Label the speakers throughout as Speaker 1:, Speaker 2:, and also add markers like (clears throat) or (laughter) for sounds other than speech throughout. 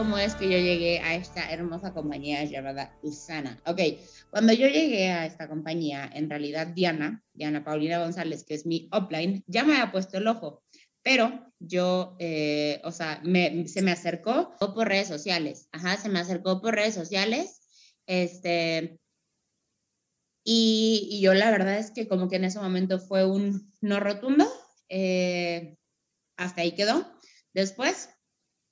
Speaker 1: Cómo es que yo llegué a esta hermosa compañía llamada Usana. Ok, cuando yo llegué a esta compañía, en realidad Diana, Diana Paulina González, que es mi upline, ya me había puesto el ojo, pero yo, eh, o sea, se me acercó por redes sociales, ajá, se me acercó por redes sociales, este, y, y yo la verdad es que como que en ese momento fue un no rotundo, eh, hasta ahí quedó. Después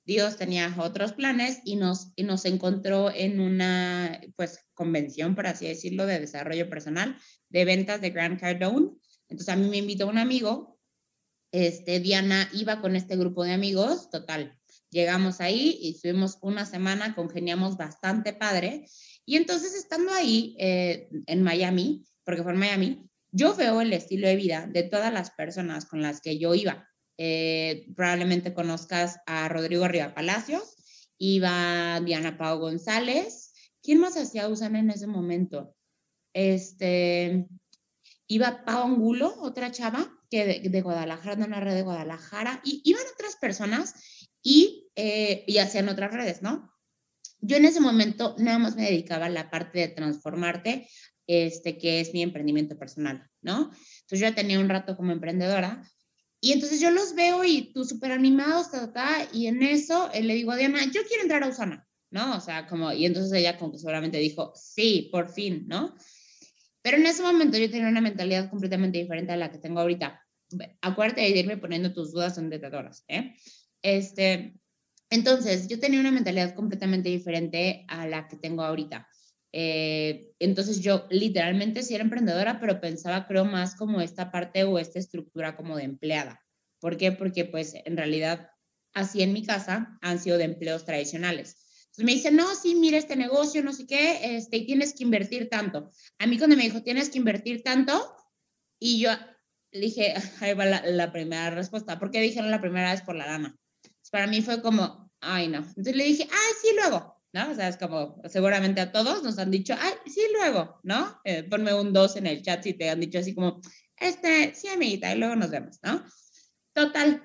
Speaker 1: Dios tenía otros planes y nos, y nos encontró en una pues, convención, por así decirlo, de desarrollo personal, de ventas de Grant Cardone. Entonces a mí me invitó un amigo, este, Diana iba con este grupo de amigos, total. Llegamos ahí y estuvimos una semana, congeniamos bastante padre. Y entonces estando ahí eh, en Miami, porque fue en Miami, yo veo el estilo de vida de todas las personas con las que yo iba. Eh, probablemente conozcas a Rodrigo Arriba Palacios, iba Diana Pau González. ¿Quién más hacía Usana en ese momento? Este, iba Pau Angulo, otra chava que de, Guadalajara, de una red de Guadalajara, y iban otras personas y, eh, y hacían otras redes, ¿no? Yo en ese momento nada más me dedicaba a la parte de transformarte, este, que es mi emprendimiento personal, ¿no? Entonces yo ya tenía un rato como emprendedora, y entonces yo los veo y tú súper animados, ta, ta, y en eso eh, le digo a Diana, yo quiero entrar a Usana, ¿no? O sea, como, y entonces ella como que seguramente dijo, sí, por fin, ¿no? Pero en ese momento yo tenía una mentalidad completamente diferente a la que tengo ahorita. Acuérdate de irme poniendo tus dudas en detadoras, ¿eh? Este, entonces, yo tenía una mentalidad completamente diferente a la que tengo ahorita. Eh, entonces yo literalmente sí era emprendedora, pero pensaba creo más como esta parte o esta estructura como de empleada. ¿Por qué? Porque pues en realidad así en mi casa han sido de empleos tradicionales. Entonces me dicen, no, sí, mira este negocio, no sé qué, este, y tienes que invertir tanto. A mí cuando me dijo, tienes que invertir tanto, y yo le dije, (laughs) ahí va la, primera respuesta. ¿Por qué dijeron la primera vez por la lana? para mí fue como, ay, no. Entonces le dije, ay, sí, luego. ¿No? O sea, es como, seguramente a todos nos han dicho, ay, sí, luego, ¿no? Eh, ponme un 2 en el chat si te han dicho así como, este, sí, amiguita, y luego nos vemos, ¿no? Total.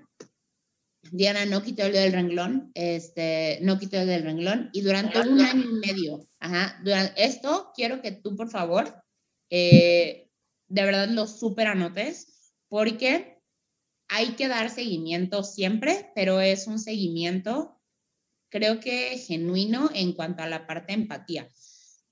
Speaker 1: Diana no quitó el dedo del renglón, este, no quitó el del renglón, y durante un año y medio, ajá, durante esto quiero que tú, por favor, eh, de verdad lo súper anotes, porque hay que dar seguimiento siempre, pero es un seguimiento creo que genuino en cuanto a la parte de empatía.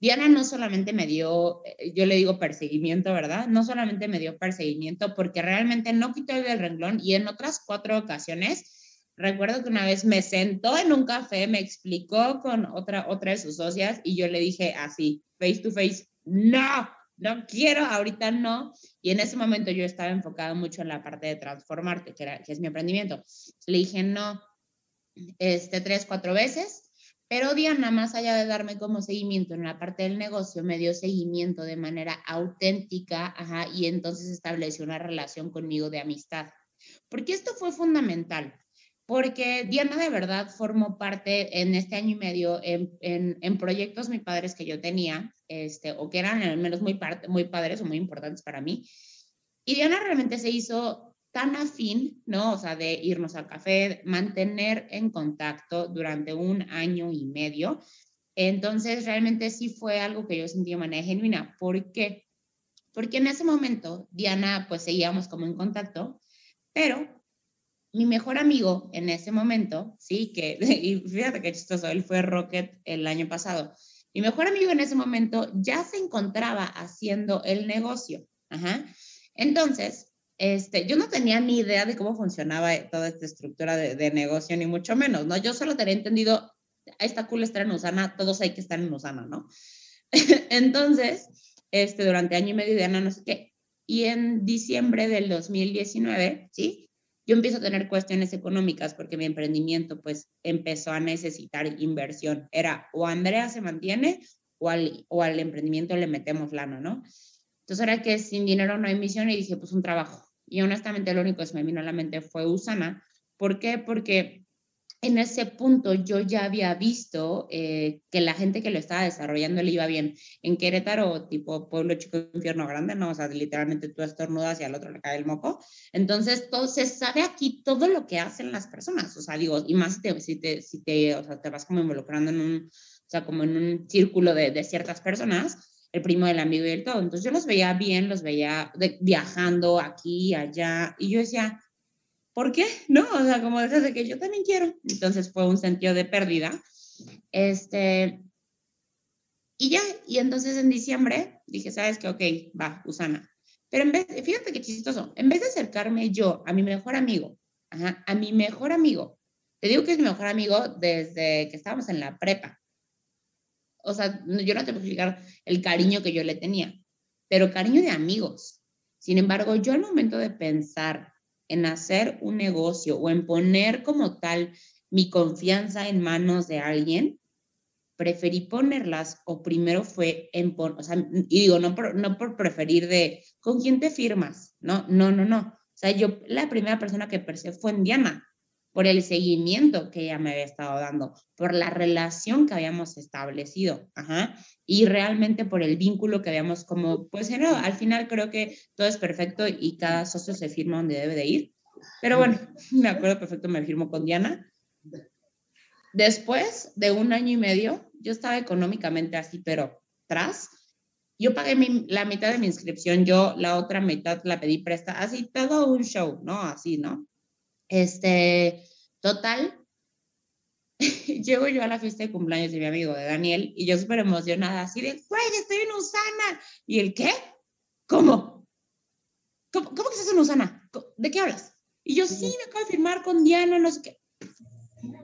Speaker 1: Diana no solamente me dio, eh, yo le digo perseguimiento, ¿verdad? No solamente me dio perseguimiento porque realmente no quitó el renglón y en otras cuatro ocasiones, recuerdo que una vez me sentó en un café, me explicó con otra, otra de sus socias y yo le dije así, face to face, no, no quiero, ahorita no. Y en ese momento yo estaba enfocado mucho en la parte de transformarte, que, era, que es mi emprendimiento. Le dije, no, este, tres, cuatro veces, pero Diana, más allá de darme como seguimiento en la parte del negocio, me dio seguimiento de manera auténtica, ajá, y entonces estableció una relación conmigo de amistad. Porque esto fue fundamental, porque Diana de verdad formó parte en este año y medio en, en, proyectos muy padres que yo tenía, este, o que eran al menos muy, muy padres o muy importantes para mí. Y Diana realmente se hizo tan afín, ¿no? O sea, de irnos al café, mantener en contacto durante un año y medio. Entonces, realmente sí fue algo que yo sentí de manera genuina. ¿Por qué? Porque en ese momento, Diana, pues seguíamos como en contacto, pero mi mejor amigo en ese momento, sí, que, (laughs) y fíjate qué chistoso, él fue Rocket el año pasado. Mi mejor amigo en ese momento ya se encontraba haciendo el negocio. Ajá. Entonces, este, yo no tenía ni idea de cómo funcionaba toda esta estructura de, de negocio, ni mucho menos, ¿no? Yo solo tenía entendido, está cool estar en Usana, todos hay que estar en Usana, ¿no? (laughs) Entonces, este, durante año y medio de Ana, no sé qué, y en diciembre del 2019, ¿sí? Yo empiezo a tener cuestiones económicas porque mi emprendimiento pues empezó a necesitar inversión. Era o Andrea se mantiene o al, o al emprendimiento le metemos lana, ¿no? Entonces era que sin dinero no hay misión y dije, pues un trabajo. Y honestamente lo único que se me vino a la mente fue Usana. ¿Por qué? Porque en ese punto yo ya había visto eh, que la gente que lo estaba desarrollando le iba bien. En Querétaro, tipo pueblo chico, infierno grande, ¿no? O sea, literalmente tú estornudas y al otro le cae el moco. Entonces, todo, se sabe aquí todo lo que hacen las personas. O sea, digo, y más si te, si te, si te, o sea, te vas como involucrando en un, o sea, como en un círculo de, de ciertas personas, el primo del amigo y el todo. Entonces, yo los veía bien, los veía viajando aquí allá, y yo decía, ¿por qué? No, o sea, como desde que yo también quiero. Entonces fue un sentido de pérdida. Este, y ya, y entonces en diciembre dije, ¿sabes qué? Ok, va, Usana. Pero en vez, fíjate qué chistoso, en vez de acercarme yo a mi mejor amigo, ajá, a mi mejor amigo, te digo que es mi mejor amigo desde que estábamos en la prepa. O sea, yo no te puedo explicar el cariño que yo le tenía, pero cariño de amigos. Sin embargo, yo al momento de pensar en hacer un negocio o en poner como tal mi confianza en manos de alguien, preferí ponerlas o primero fue en, o sea, y digo, no por, no por preferir de, ¿con quién te firmas? No, no, no, no. O sea, yo la primera persona que percibí fue en Diana, por el seguimiento que ella me había estado dando, por la relación que habíamos establecido, ajá, y realmente por el vínculo que habíamos como, pues no, al final creo que todo es perfecto y cada socio se firma donde debe de ir, pero bueno, (laughs) me acuerdo perfecto, me firmo con Diana. Después de un año y medio, yo estaba económicamente así, pero tras, yo pagué la mitad de mi inscripción, yo la otra mitad la pedí presta, así todo un show, ¿no? Así, ¿no? Este, total, (laughs) llego yo a la fiesta de cumpleaños de mi amigo, de Daniel, y yo súper emocionada, así de, güey, estoy en Usana. ¿Y el qué? ¿Cómo? ¿Cómo, cómo que estás en Usana? ¿De qué hablas? Y yo, sí, me acabo de firmar con Diana, no sé qué.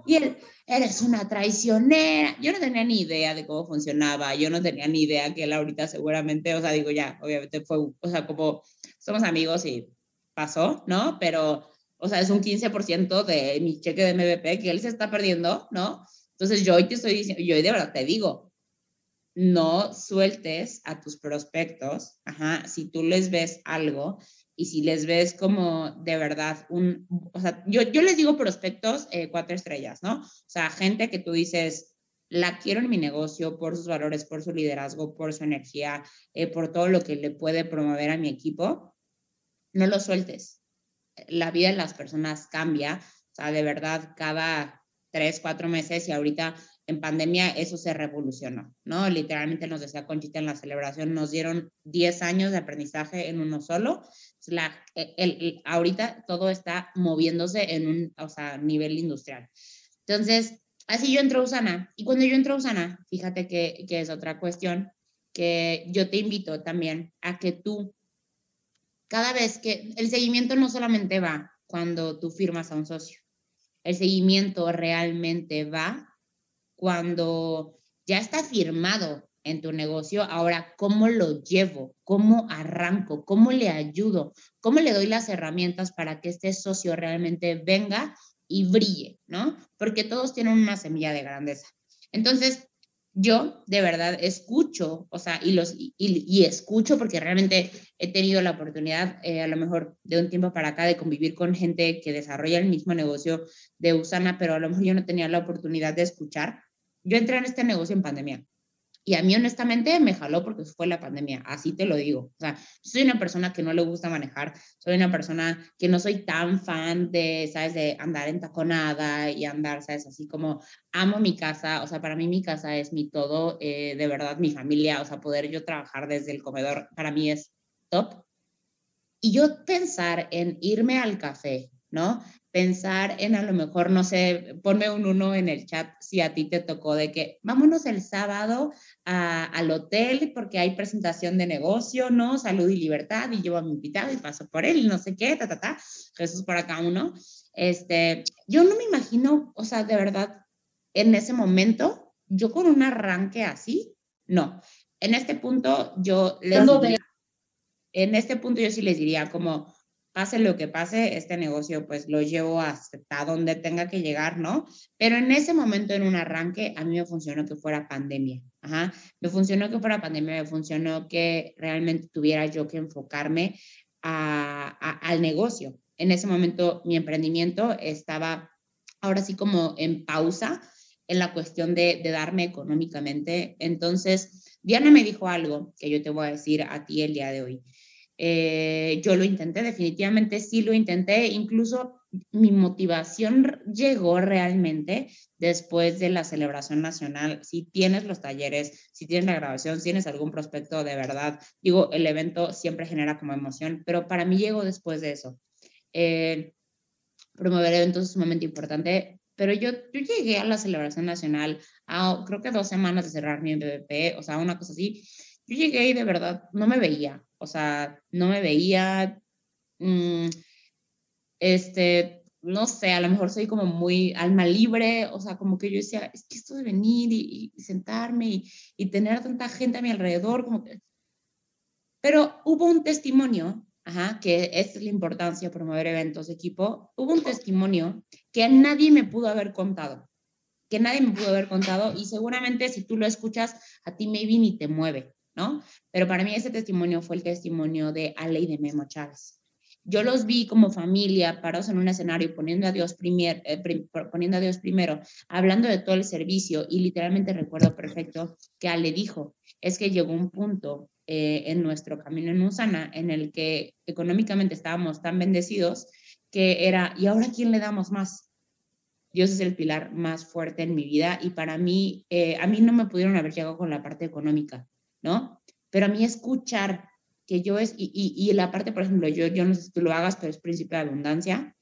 Speaker 1: Y él, eres una traicionera. Yo no tenía ni idea de cómo funcionaba, yo no tenía ni idea que él ahorita seguramente, o sea, digo, ya, obviamente fue, o sea, como somos amigos y pasó, ¿no? Pero o sea, es un 15% de mi cheque de MVP que él se está perdiendo, ¿no? Entonces yo hoy te estoy diciendo, yo hoy de verdad te digo, no sueltes a tus prospectos, ajá, si tú les ves algo y si les ves como de verdad un, o sea, yo, yo les digo prospectos eh, cuatro estrellas, ¿no? O sea, gente que tú dices, la quiero en mi negocio por sus valores, por su liderazgo, por su energía, eh, por todo lo que le puede promover a mi equipo, no lo sueltes la vida de las personas cambia, o sea, de verdad, cada tres, cuatro meses y ahorita en pandemia eso se revolucionó, ¿no? Literalmente nos decía Conchita en la celebración, nos dieron 10 años de aprendizaje en uno solo. La, e, el, ahorita todo está moviéndose en un o sea, nivel industrial. Entonces, así yo entro a Usana. Y cuando yo entro a Usana, fíjate que, que es otra cuestión que yo te invito también a que tú cada vez que el seguimiento no solamente va cuando tú firmas a un socio, el seguimiento realmente va cuando ya está firmado en tu negocio, ahora cómo lo llevo, cómo arranco, cómo le ayudo, cómo le doy las herramientas para que este socio realmente venga y brille, ¿no? Porque todos tienen una semilla de grandeza. Entonces, yo de verdad escucho, o sea, y, los, y, escucho porque realmente he tenido la oportunidad, eh, a lo mejor de un tiempo para acá, de convivir con gente que desarrolla el mismo negocio de Usana, pero a lo mejor yo no tenía la oportunidad de escuchar. Yo entré en este negocio en pandemia. Y a mí honestamente me jaló porque fue la pandemia, así te lo digo. O sea, soy una persona que no le gusta manejar, soy una persona que no soy tan fan de, ¿sabes? De andar en taconada y andar, ¿sabes? Así como amo mi casa, o sea, para mí mi casa es mi todo, eh, de verdad mi familia, o sea, poder yo trabajar desde el comedor, para mí es top. Y yo pensar en irme al café ¿no? Pensar en a lo mejor, no sé, ponme un uno en el chat si a ti te tocó de que vámonos el sábado al hotel porque hay presentación de negocio, ¿no? Salud y libertad y llevo a mi invitado y paso por él y no sé qué, ta, ta, ta. Jesús por acá uno. Este, yo no me imagino, o sea, de verdad, en ese momento, yo con un arranque así, no. En este punto, yo les diría, en este punto yo sí les diría como, pase lo que pase, este negocio pues lo llevo hasta donde tenga que llegar, ¿no? Pero en ese momento, en un arranque, a mí me funcionó que fuera pandemia. Ajá. Me funcionó que fuera pandemia, me funcionó que realmente tuviera yo que enfocarme al negocio. En ese momento mi emprendimiento estaba ahora sí como en pausa en la cuestión de, de darme económicamente. Entonces, Diana me dijo algo que yo te voy a decir a ti el día de hoy. Eh, yo lo intenté, definitivamente sí lo intenté, incluso mi motivación llegó realmente después de la celebración nacional. Si tienes los talleres, si tienes la grabación, si tienes algún prospecto de verdad, digo, el evento siempre genera como emoción, pero para mí llegó después de eso. Eh, promover eventos es sumamente importante, pero yo, yo llegué a la celebración nacional a creo que dos semanas de cerrar mi MVP, o sea, una cosa así. Yo llegué y de verdad no me veía, o sea, no me veía, mm, este, no sé, a lo mejor soy como muy alma libre, o sea, como que yo decía, es que esto de venir y, sentarme y, y, tener tanta gente a mi alrededor, como que... Pero hubo un testimonio, ajá, que es la importancia de promover eventos de equipo, hubo un testimonio que nadie me pudo haber contado, que nadie me pudo haber contado y seguramente si tú lo escuchas, a ti maybe ni te mueve, ¿no? Pero para mí ese testimonio fue el testimonio de Ale y de Memo Chávez. Yo los vi como familia, parados en un escenario, poniendo a Dios, primer, eh, poniendo a Dios primero, hablando de todo el servicio y literalmente recuerdo perfecto que Ale dijo, es que llegó un punto eh, en nuestro camino en Usana en el que económicamente estábamos tan bendecidos que era, ¿y ahora quién le damos más? Dios es el pilar más fuerte en mi vida y para mí, eh, a mí no me pudieron haber llegado con la parte económica. ¿No? Pero a mí escuchar que yo es, y, y, la parte, por ejemplo, yo, yo no sé si tú lo hagas, pero es principio de abundancia.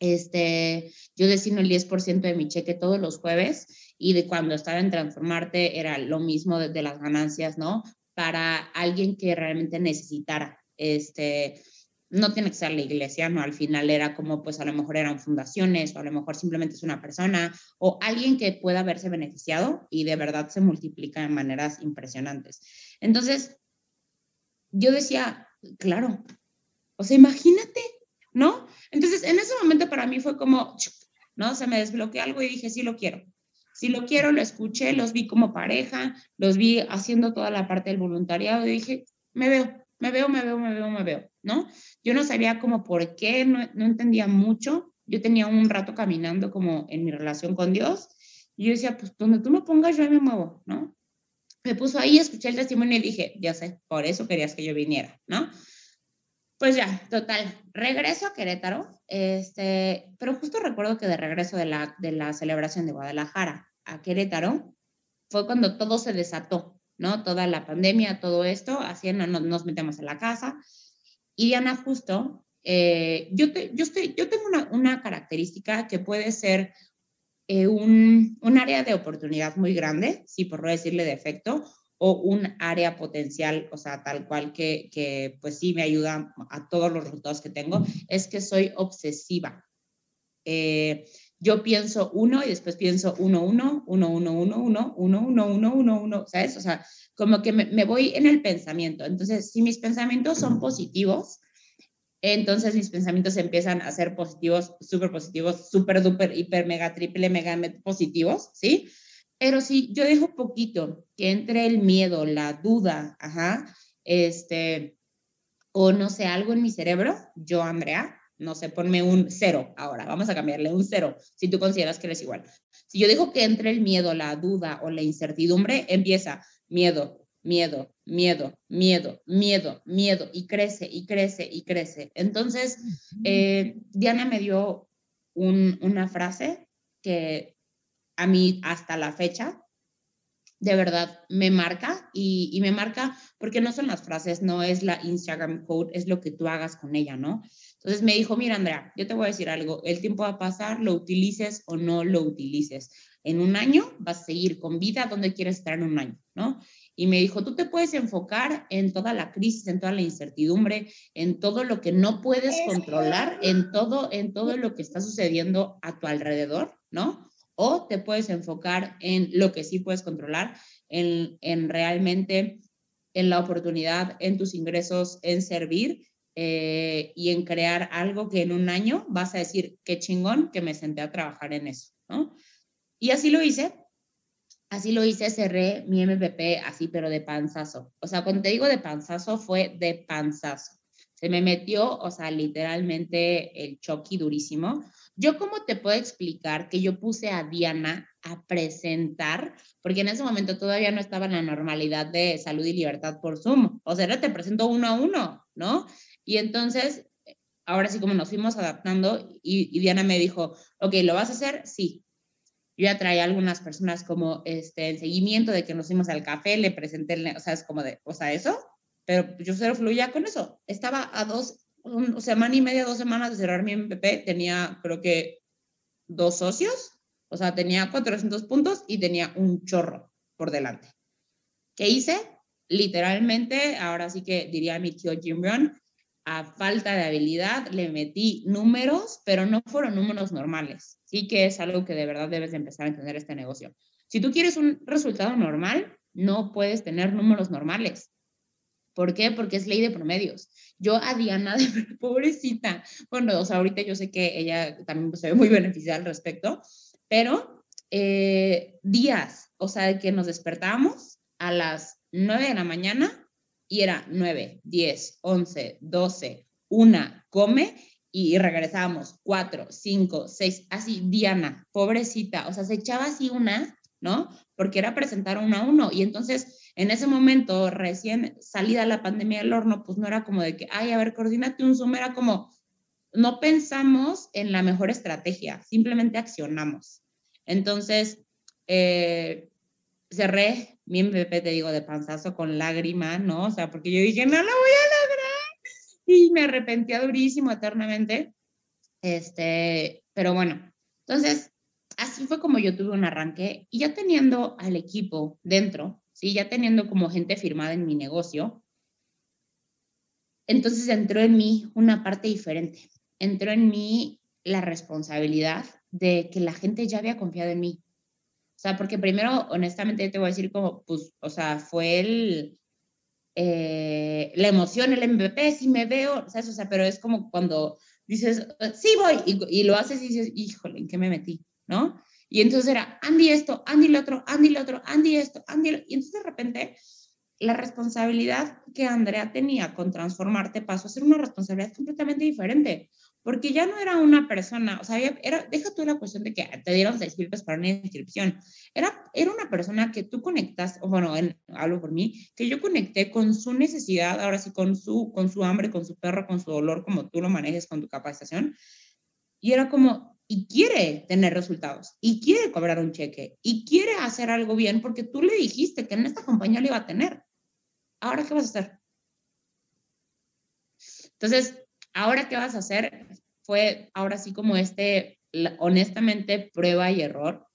Speaker 1: Este, yo destino el 10% de mi cheque todos los jueves y de cuando estaba en Transformarte era lo mismo de, de las ganancias, ¿no? Para alguien que realmente necesitara. Este, no tiene que ser la iglesia, ¿no? Al final era como, pues a lo mejor eran fundaciones, o a lo mejor simplemente es una persona, o alguien que pueda haberse beneficiado y de verdad se multiplica de maneras impresionantes. Entonces, yo decía, claro, o sea, imagínate, ¿no? Entonces, en ese momento para mí fue como, ¿no? Se me desbloqueó algo y dije, sí lo quiero. Sí lo quiero, lo escuché, los vi como pareja, los vi haciendo toda la parte del voluntariado y dije, me veo, me veo, me veo, me veo, me veo, ¿no? Yo no sabía como por qué, no, no entendía mucho. Yo tenía un rato caminando como en mi relación con Dios y yo decía, pues donde tú me pongas, yo me muevo, ¿no? Me puso ahí, escuché el testimonio y dije, ya sé, por eso querías que yo viniera, ¿no? Pues ya, total, regreso a Querétaro, este, pero justo recuerdo que de regreso de la, de la celebración de Guadalajara a Querétaro fue cuando todo se desató, ¿no? Toda la pandemia, todo esto, así no, nos metemos en la casa. Y Diana, justo, eh, yo, yo, estoy, yo tengo una, una característica que puede ser eh, un, un, área de oportunidad muy grande, sí, por no decirle defecto, o un área potencial, o sea, tal cual que, que pues sí me ayuda a todos los resultados que tengo, es que soy obsesiva. Eh, yo pienso uno y después pienso uno, uno, uno, uno, uno, uno, uno, uno, uno, uno, uno, ¿sabes? O sea, como que me, voy en el pensamiento. Entonces, si mis pensamientos son positivos, entonces mis pensamientos empiezan a ser positivos, súper positivos, súper, duper, hiper, mega, triple, mega, positivos, ¿sí? Pero si yo dejo poquito que entre el miedo, la duda, ajá, este, o no sé, algo en mi cerebro, yo, Andrea, no sé, ponme un cero ahora, vamos a cambiarle un cero, si tú consideras que eres igual. Si yo digo que entre el miedo, la duda o la incertidumbre, empieza miedo, miedo, miedo, miedo, miedo, miedo, y crece, y crece, y crece. Entonces, eh, Diana me dio una frase que a mí hasta la fecha de verdad me marca y, y, me marca porque no son las frases, no es la Instagram code, es lo que tú hagas con ella, ¿no? Entonces me dijo, mira Andrea, yo te voy a decir algo, el tiempo va a pasar, lo utilices o no lo utilices. En un año vas a seguir con vida donde quieres estar en un año, ¿no? Y me dijo, tú te puedes enfocar en toda la crisis, en toda la incertidumbre, en todo lo que no puedes controlar, en todo, en todo lo que está sucediendo a tu alrededor, ¿no? O te puedes enfocar en lo que sí puedes controlar, en, en realmente en la oportunidad, en tus ingresos, en servir eh, y en crear algo que en un año vas a decir, qué chingón que me senté a trabajar en eso, ¿no? Y así lo hice, así lo hice, cerré mi MVP así, pero de panzazo. O sea, cuando te digo de panzazo, fue de panzazo. Se me metió, o sea, literalmente el choque durísimo. Yo, ¿cómo te puedo explicar que yo puse a Diana a presentar? Porque en ese momento todavía no estaba en la normalidad de salud y libertad por Zoom. O sea, te presento uno a uno, ¿no? Y entonces, ahora sí como nos fuimos adaptando y, y Diana me dijo, ok, ¿lo vas a hacer? Sí, yo ya traía algunas personas como este, en seguimiento de que nos fuimos al café, le presenté, o sea, es como de, o sea, eso, pero yo solo fluía con eso. Estaba a dos, un, semana y media, dos semanas de cerrar mi MVP, tenía creo que dos socios, o sea, tenía 400 puntos y tenía un chorro por delante. ¿Qué hice? Literalmente, ahora sí que diría mi tío Jim Brown, a falta de habilidad le metí números, pero no fueron números normales. Sí que es algo que de verdad debes de empezar a entender este negocio. Si tú quieres un resultado normal, no puedes tener números normales. ¿Por qué? Porque es ley de promedios. Yo a Diana, de pobrecita, bueno, o sea, ahorita yo sé que ella también se ve muy beneficiada al respecto, pero eh, días, o sea, que nos despertábamos a las 9 de la mañana y era 9, 10, 11, 12, 1, come y regresábamos, 4, 5, 6, así, Diana, pobrecita, o sea, se echaba así una, ¿no? Porque era presentar uno a uno y entonces en ese momento, recién salida la pandemia del horno, pues no era como de que, ay, a ver, coordínate un Zoom, era como, no pensamos en la mejor estrategia, simplemente accionamos. Entonces, eh, cerré mi MVP, te digo, de panzazo con lágrima, ¿no? O sea, porque yo dije, no lo voy a lograr. Y me arrepentía durísimo eternamente. Este, pero bueno, entonces, así fue como yo tuve un arranque y ya teniendo al equipo dentro, ¿sí? Ya teniendo como gente firmada en mi negocio, entonces entró en mí una parte diferente. Entró en mí la responsabilidad de que la gente ya había confiado en mí, o sea, porque primero, honestamente, te voy a decir como, pues, o sea, fue el, eh, la emoción, el MVP, si me veo, ¿sabes? O sea, pero es como cuando dices, sí voy, y, y, lo haces y dices, híjole, ¿en qué me metí? ¿No? Y entonces era, Andy esto, Andy lo otro, Andy lo otro, Andy esto, Andy. Y entonces de repente la responsabilidad que Andrea tenía con transformarte pasó a ser una responsabilidad completamente diferente porque ya no era una persona, o sea, era, deja tú la cuestión de que te dieron seis mil para una inscripción, era, era una persona que tú conectas, o bueno, hablo por mí, que yo conecté con su necesidad, ahora sí, con su, con su hambre, con su perro, con su dolor, como tú lo manejes con tu capacitación, y era como, y quiere tener resultados, y quiere cobrar un cheque, y quiere hacer algo bien, porque tú le dijiste que en esta compañía lo iba a tener. Ahora, ¿qué vas a hacer? Entonces, ahora qué vas a hacer fue ahora sí como este, honestamente, prueba y error,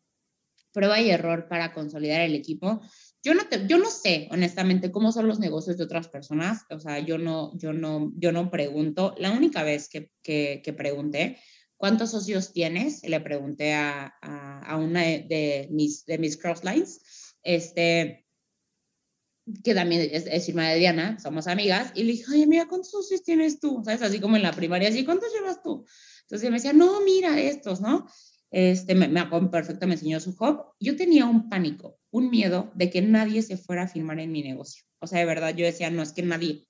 Speaker 1: prueba y error para consolidar el equipo. Yo no, te, yo no sé, honestamente, cómo son los negocios de otras personas, o sea, yo no, yo no, yo no pregunto. La única vez que, que, que pregunté, ¿cuántos socios tienes? Le pregunté a, a, a una de, mis, de mis crosslines, este, que también es, es firma de Diana, somos amigas, y le dije, oye, mira, ¿cuántos socios tienes tú? ¿Sabes? Así como en la primaria, así, ¿cuántos llevas tú? Entonces me decía, no, mira estos, ¿no? Este, me, me perfecto, me enseñó su hub. Yo tenía un pánico, un miedo de que nadie se fuera a firmar en mi negocio. O sea, de verdad, yo decía, no, es que nadie.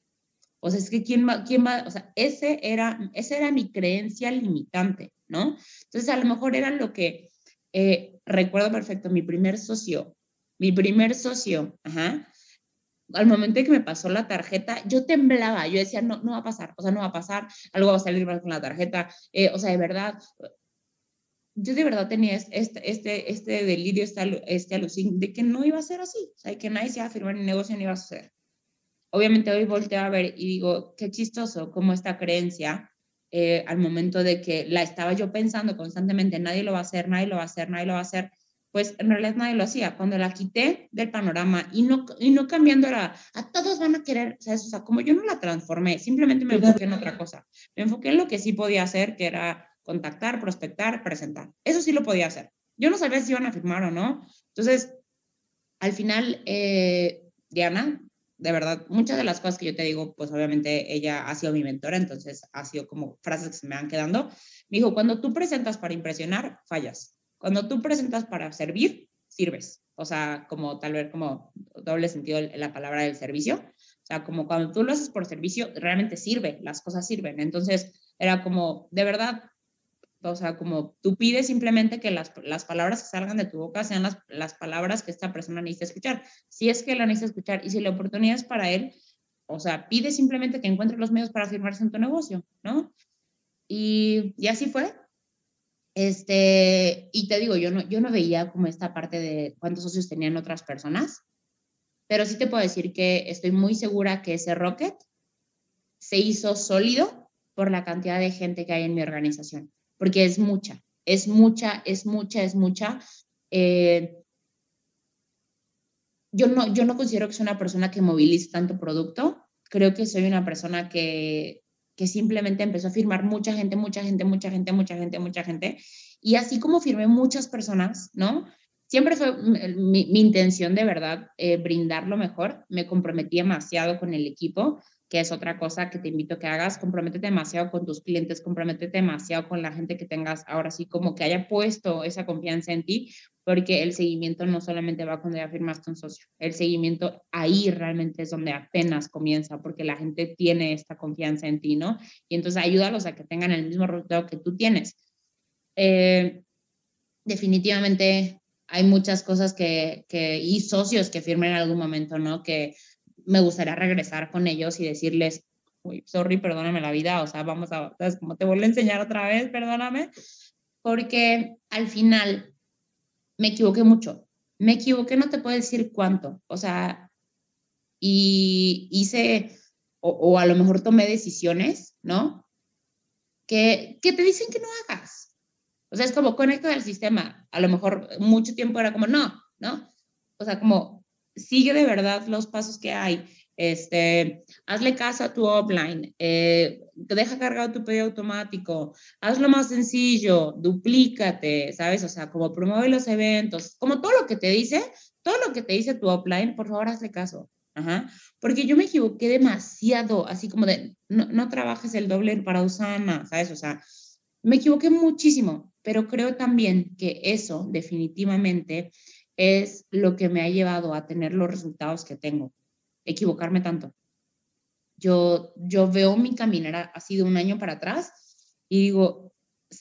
Speaker 1: O sea, es que quién va, quién va, o sea, ese era, esa era mi creencia limitante, ¿no? Entonces, a lo mejor era lo que, eh, recuerdo perfecto, mi primer socio, mi primer socio, ajá, al momento de que me pasó la tarjeta, yo temblaba, yo decía, no, no va a pasar, o sea, no va a pasar, algo va a salir mal con la tarjeta, eh, o sea, de verdad. yo de verdad tenía este, este, este delirio, este, este de que no iba a ser así, o sea, que nadie se iba a firmar el negocio no iba a suceder. Obviamente hoy volteo a ver y digo, qué chistoso cómo esta creencia, eh, al momento de que la estaba yo pensando constantemente, nadie lo va a hacer, nadie lo va a hacer, nadie lo va a hacer, pues en realidad nadie lo hacía. Cuando la quité del panorama y no, y no cambiando era, a todos van a querer, o sea, como yo no la transformé, simplemente me enfoqué en otra cosa. Me enfoqué en lo que sí podía hacer, que era contactar, prospectar, presentar. Eso sí lo podía hacer. Yo no sabía si iban a firmar o no. Entonces, al final, eh, Diana, de verdad, muchas de las cosas que yo te digo, pues obviamente ella ha sido mi mentora, entonces ha sido como frases que se me van quedando. Me dijo, cuando tú presentas para impresionar, fallas. Cuando tú presentas para servir, sirves. O sea, como tal vez como doble sentido en la palabra del servicio. O sea, como cuando tú lo haces por servicio, realmente sirve, las cosas sirven. Entonces, era como, de verdad, o sea, como tú pides simplemente que las, las palabras que salgan de tu boca sean las, las palabras que esta persona necesita escuchar. Si es que la necesita escuchar y si la oportunidad es para él, o sea, pide simplemente que encuentre los medios para firmarse en tu negocio, ¿no? Y, y así fue. Este, y te digo, yo no, yo no veía como esta parte de cuántos socios tenían otras personas, pero sí te puedo decir que estoy muy segura que ese Rocket se hizo sólido por la cantidad de gente que hay en mi organización porque es mucha, es mucha, es mucha, es mucha. Eh, yo, no, yo no considero que soy una persona que movilice tanto producto, creo que soy una persona que, que simplemente empezó a firmar mucha gente, mucha gente, mucha gente, mucha gente, mucha gente. Y así como firmé muchas personas, ¿no? Siempre fue mi, intención de verdad eh, brindar lo mejor. Me comprometí demasiado con el equipo que es otra cosa que te invito a que hagas, comprométete demasiado con tus clientes, comprométete demasiado con la gente que tengas ahora sí como que haya puesto esa confianza en ti, porque el seguimiento no solamente va cuando ya firmaste un socio, el seguimiento ahí realmente es donde apenas comienza, porque la gente tiene esta confianza en ti, ¿no? Y entonces ayúdalos a que tengan el mismo resultado que tú tienes. Eh, definitivamente hay muchas cosas que, y socios que firmen en algún momento, ¿no? Que me gustaría regresar con ellos y decirles, uy, sorry, perdóname la vida, o sea, vamos a, ¿sabes? Como te vuelvo a enseñar otra vez, perdóname, porque al final me equivoqué mucho. Me equivoqué, no te puedo decir cuánto, o sea, y hice, o, o a lo mejor tomé decisiones, ¿no? Que, que te dicen que no hagas. O sea, es como conecta al sistema. A lo mejor mucho tiempo era como, no, ¿no? O sea, como sigue de verdad los pasos que hay. Este, hazle caso a tu offline, eh, deja cargado tu pedido automático, hazlo más sencillo, duplícate, ¿sabes? O sea, como promueve los eventos, como todo lo que te dice, todo lo que te dice tu offline, por favor, hazle caso. Porque yo me equivoqué demasiado, así como de, no, no trabajes el doble para Usana, ¿sabes? O sea, me equivoqué muchísimo, pero creo también que eso definitivamente es lo que me ha llevado a tener los resultados que tengo, equivocarme tanto. Yo, yo veo mi caminar ha sido un año para atrás y digo,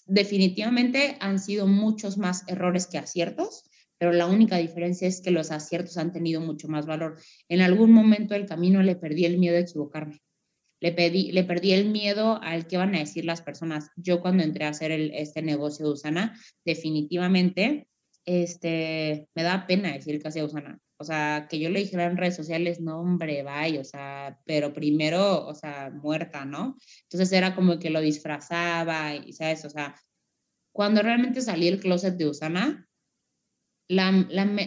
Speaker 1: definitivamente han sido muchos más errores que aciertos, pero la única diferencia es que los aciertos han tenido mucho más valor. En algún momento del camino le perdí el miedo a equivocarme. Le, pedí, le perdí el miedo al que van a decir las personas. Yo cuando entré a hacer este negocio de Usana, definitivamente este, me da pena decir que hacía Usana. O sea, que yo le dijera en redes sociales, no, hombre, vaya, o sea, pero primero, o sea, muerta, ¿no? Entonces era como que lo disfrazaba y, ¿sabes? O sea, cuando realmente salí del closet de Usana, la,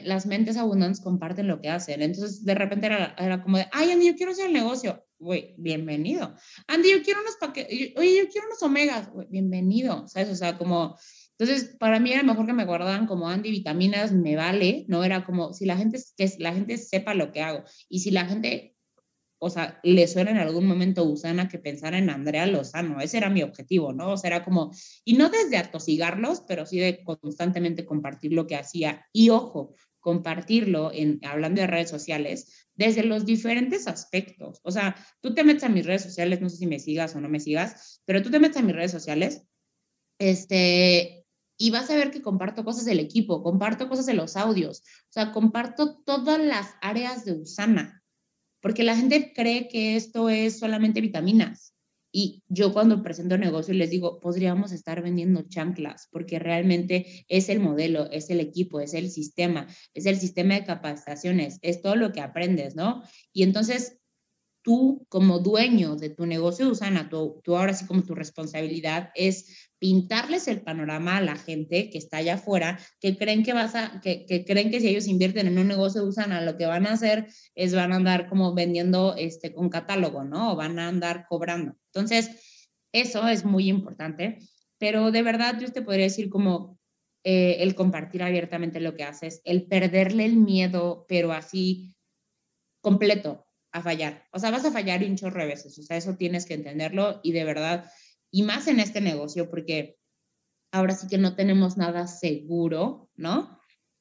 Speaker 1: las mentes abundantes comparten lo que hacen. Entonces, de repente era, era como de, ay, Andy, yo quiero hacer el negocio. Güey, bienvenido. Andy, yo quiero unos paquetes, oye, yo quiero unos omegas. bienvenido, ¿sabes? O sea, como entonces, para mí era mejor que me guardaran como antivitaminas, me vale, ¿no? Era como si la gente, que la gente sepa lo que hago. Y si la gente, o sea, le suena en algún momento Usana que pensara en Andrea Lozano, ese era mi objetivo, ¿no? O sea, era como, y no desde atosigarlos, pero sí de constantemente compartir lo que hacía. Y ojo, compartirlo en, hablando de redes sociales, desde los diferentes aspectos. O sea, tú te metes a mis redes sociales, no sé si me sigas o no me sigas, pero tú te metes a mis redes sociales este, y vas a ver que comparto cosas del equipo, comparto cosas de los audios, o sea, comparto todas las áreas de Usana, porque la gente cree que esto es solamente vitaminas Y yo cuando presento negocio les digo, podríamos estar vendiendo chanclas, porque realmente es el modelo, es el equipo, es el sistema, es el sistema de capacitaciones, es todo lo que aprendes, ¿no? Y entonces tú como dueño de tu negocio, Usana, tú, tú ahora sí como tu responsabilidad es pintarles el panorama a la gente que está allá afuera, que creen que vas a, que, que, creen que si ellos invierten en un negocio de Usana, lo que van a hacer es van a andar como vendiendo este con catálogo, ¿no? O van a andar cobrando. Entonces, eso es muy importante, pero de verdad yo te podría decir como eh, el compartir abiertamente lo que haces, el perderle el miedo, pero así completo, a fallar. O sea, vas a fallar un chorro de veces. O sea, eso tienes que entenderlo y de verdad, y más en este negocio, porque ahora sí que no tenemos nada seguro, ¿no?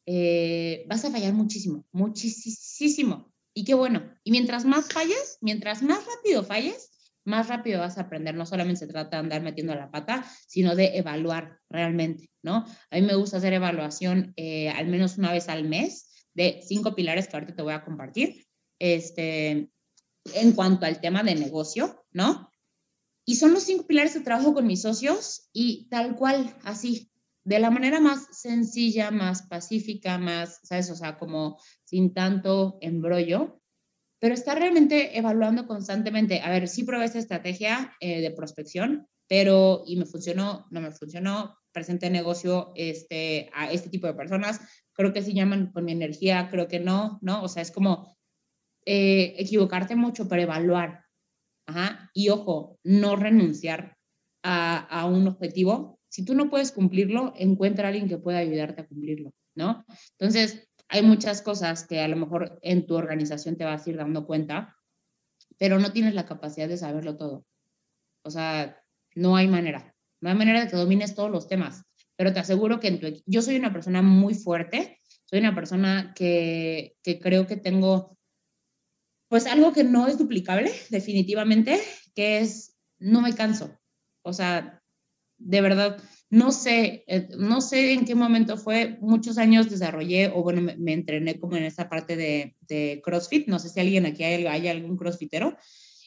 Speaker 1: Eh, vas a fallar muchísimo, muchísimo. Y qué bueno. Y mientras más falles, mientras más rápido falles, más rápido vas a aprender. No solamente se trata de andar metiendo la pata, sino de evaluar realmente, ¿no? A mí me gusta hacer evaluación eh, al menos una vez al mes de cinco pilares que ahorita te voy a compartir este, en cuanto al tema de negocio, ¿no? Y son los cinco pilares de trabajo con mis socios y tal cual, así, de la manera más sencilla, más pacífica, más, ¿sabes? O sea, como sin tanto embrollo, pero está realmente evaluando constantemente. A ver, sí probé esta estrategia eh, de prospección, pero y me funcionó, no me funcionó, presenté negocio este, a este tipo de personas, creo que sí llaman con mi energía, creo que no, ¿no? O sea, es como eh, equivocarte mucho, para evaluar. Ajá. Y ojo, no renunciar a, a, un objetivo. Si tú no puedes cumplirlo, encuentra a alguien que pueda ayudarte a cumplirlo, ¿no? Entonces, hay muchas cosas que a lo mejor en tu organización te vas a ir dando cuenta, pero no tienes la capacidad de saberlo todo. O sea, no hay manera. No hay manera de que domines todos los temas, pero te aseguro que en tu, yo soy una persona muy fuerte, soy una persona que, que creo que tengo pues algo que no es duplicable, definitivamente, que es no me canso. O sea, de verdad, no sé, eh, no sé en qué momento fue, muchos años desarrollé, o bueno, me, entrené como en esa parte de, de, CrossFit, no sé si alguien aquí hay, hay algún CrossFitero,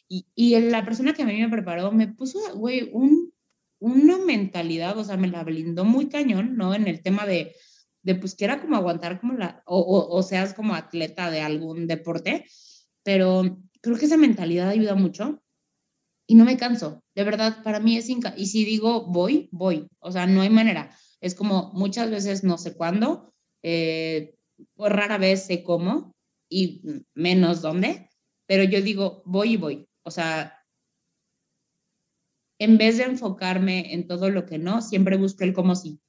Speaker 1: y, y, la persona que a mí me preparó me puso, güey, un, una mentalidad, o sea, me la blindó muy cañón, ¿no? En el tema de, de pues que era como aguantar como la, o, o, o seas como atleta de algún deporte, pero creo que esa mentalidad ayuda mucho y no me canso. De verdad, para mí es inca y si digo voy, voy. O sea, no hay manera. Es como muchas veces no sé cuándo, eh, rara vez sé cómo y menos dónde, pero yo digo voy y voy. O sea, en vez de enfocarme en todo lo que no, siempre busco el cómo sí.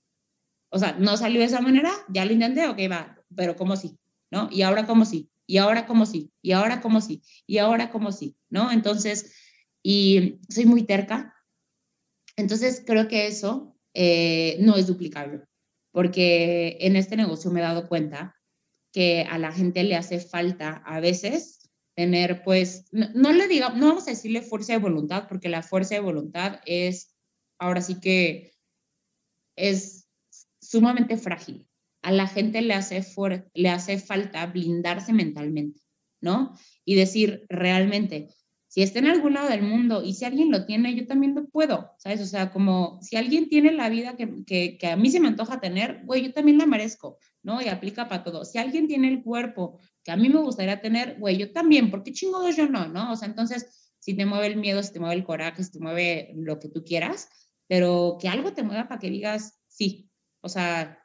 Speaker 1: O sea, no salió de esa manera, ya lo intenté, ok, va, pero cómo sí, ¿no? Y ahora cómo sí y ahora como sí, y ahora como sí, y ahora como sí, ¿no? Entonces, y soy muy terca, entonces creo que eso eh, no es duplicable, porque en este negocio me he dado cuenta que a la gente le hace falta a veces tener, pues, no, le diga, no vamos a decirle fuerza de voluntad, porque la fuerza de voluntad es, ahora sí que es sumamente frágil a la gente le hace, le hace falta blindarse mentalmente, ¿no? Y decir realmente, si está en algún lado del mundo y si alguien lo tiene, yo también lo puedo, ¿sabes? O sea, como si alguien tiene la vida que, que, a mí se me antoja tener, güey, yo también la merezco, ¿no? Y aplica para todo. Si alguien tiene el cuerpo que a mí me gustaría tener, güey, yo también, ¿por qué chingados yo no, no? O sea, entonces, si te mueve el miedo, si te mueve el coraje, si te mueve lo que tú quieras, pero que algo te mueva para que digas, sí, o sea,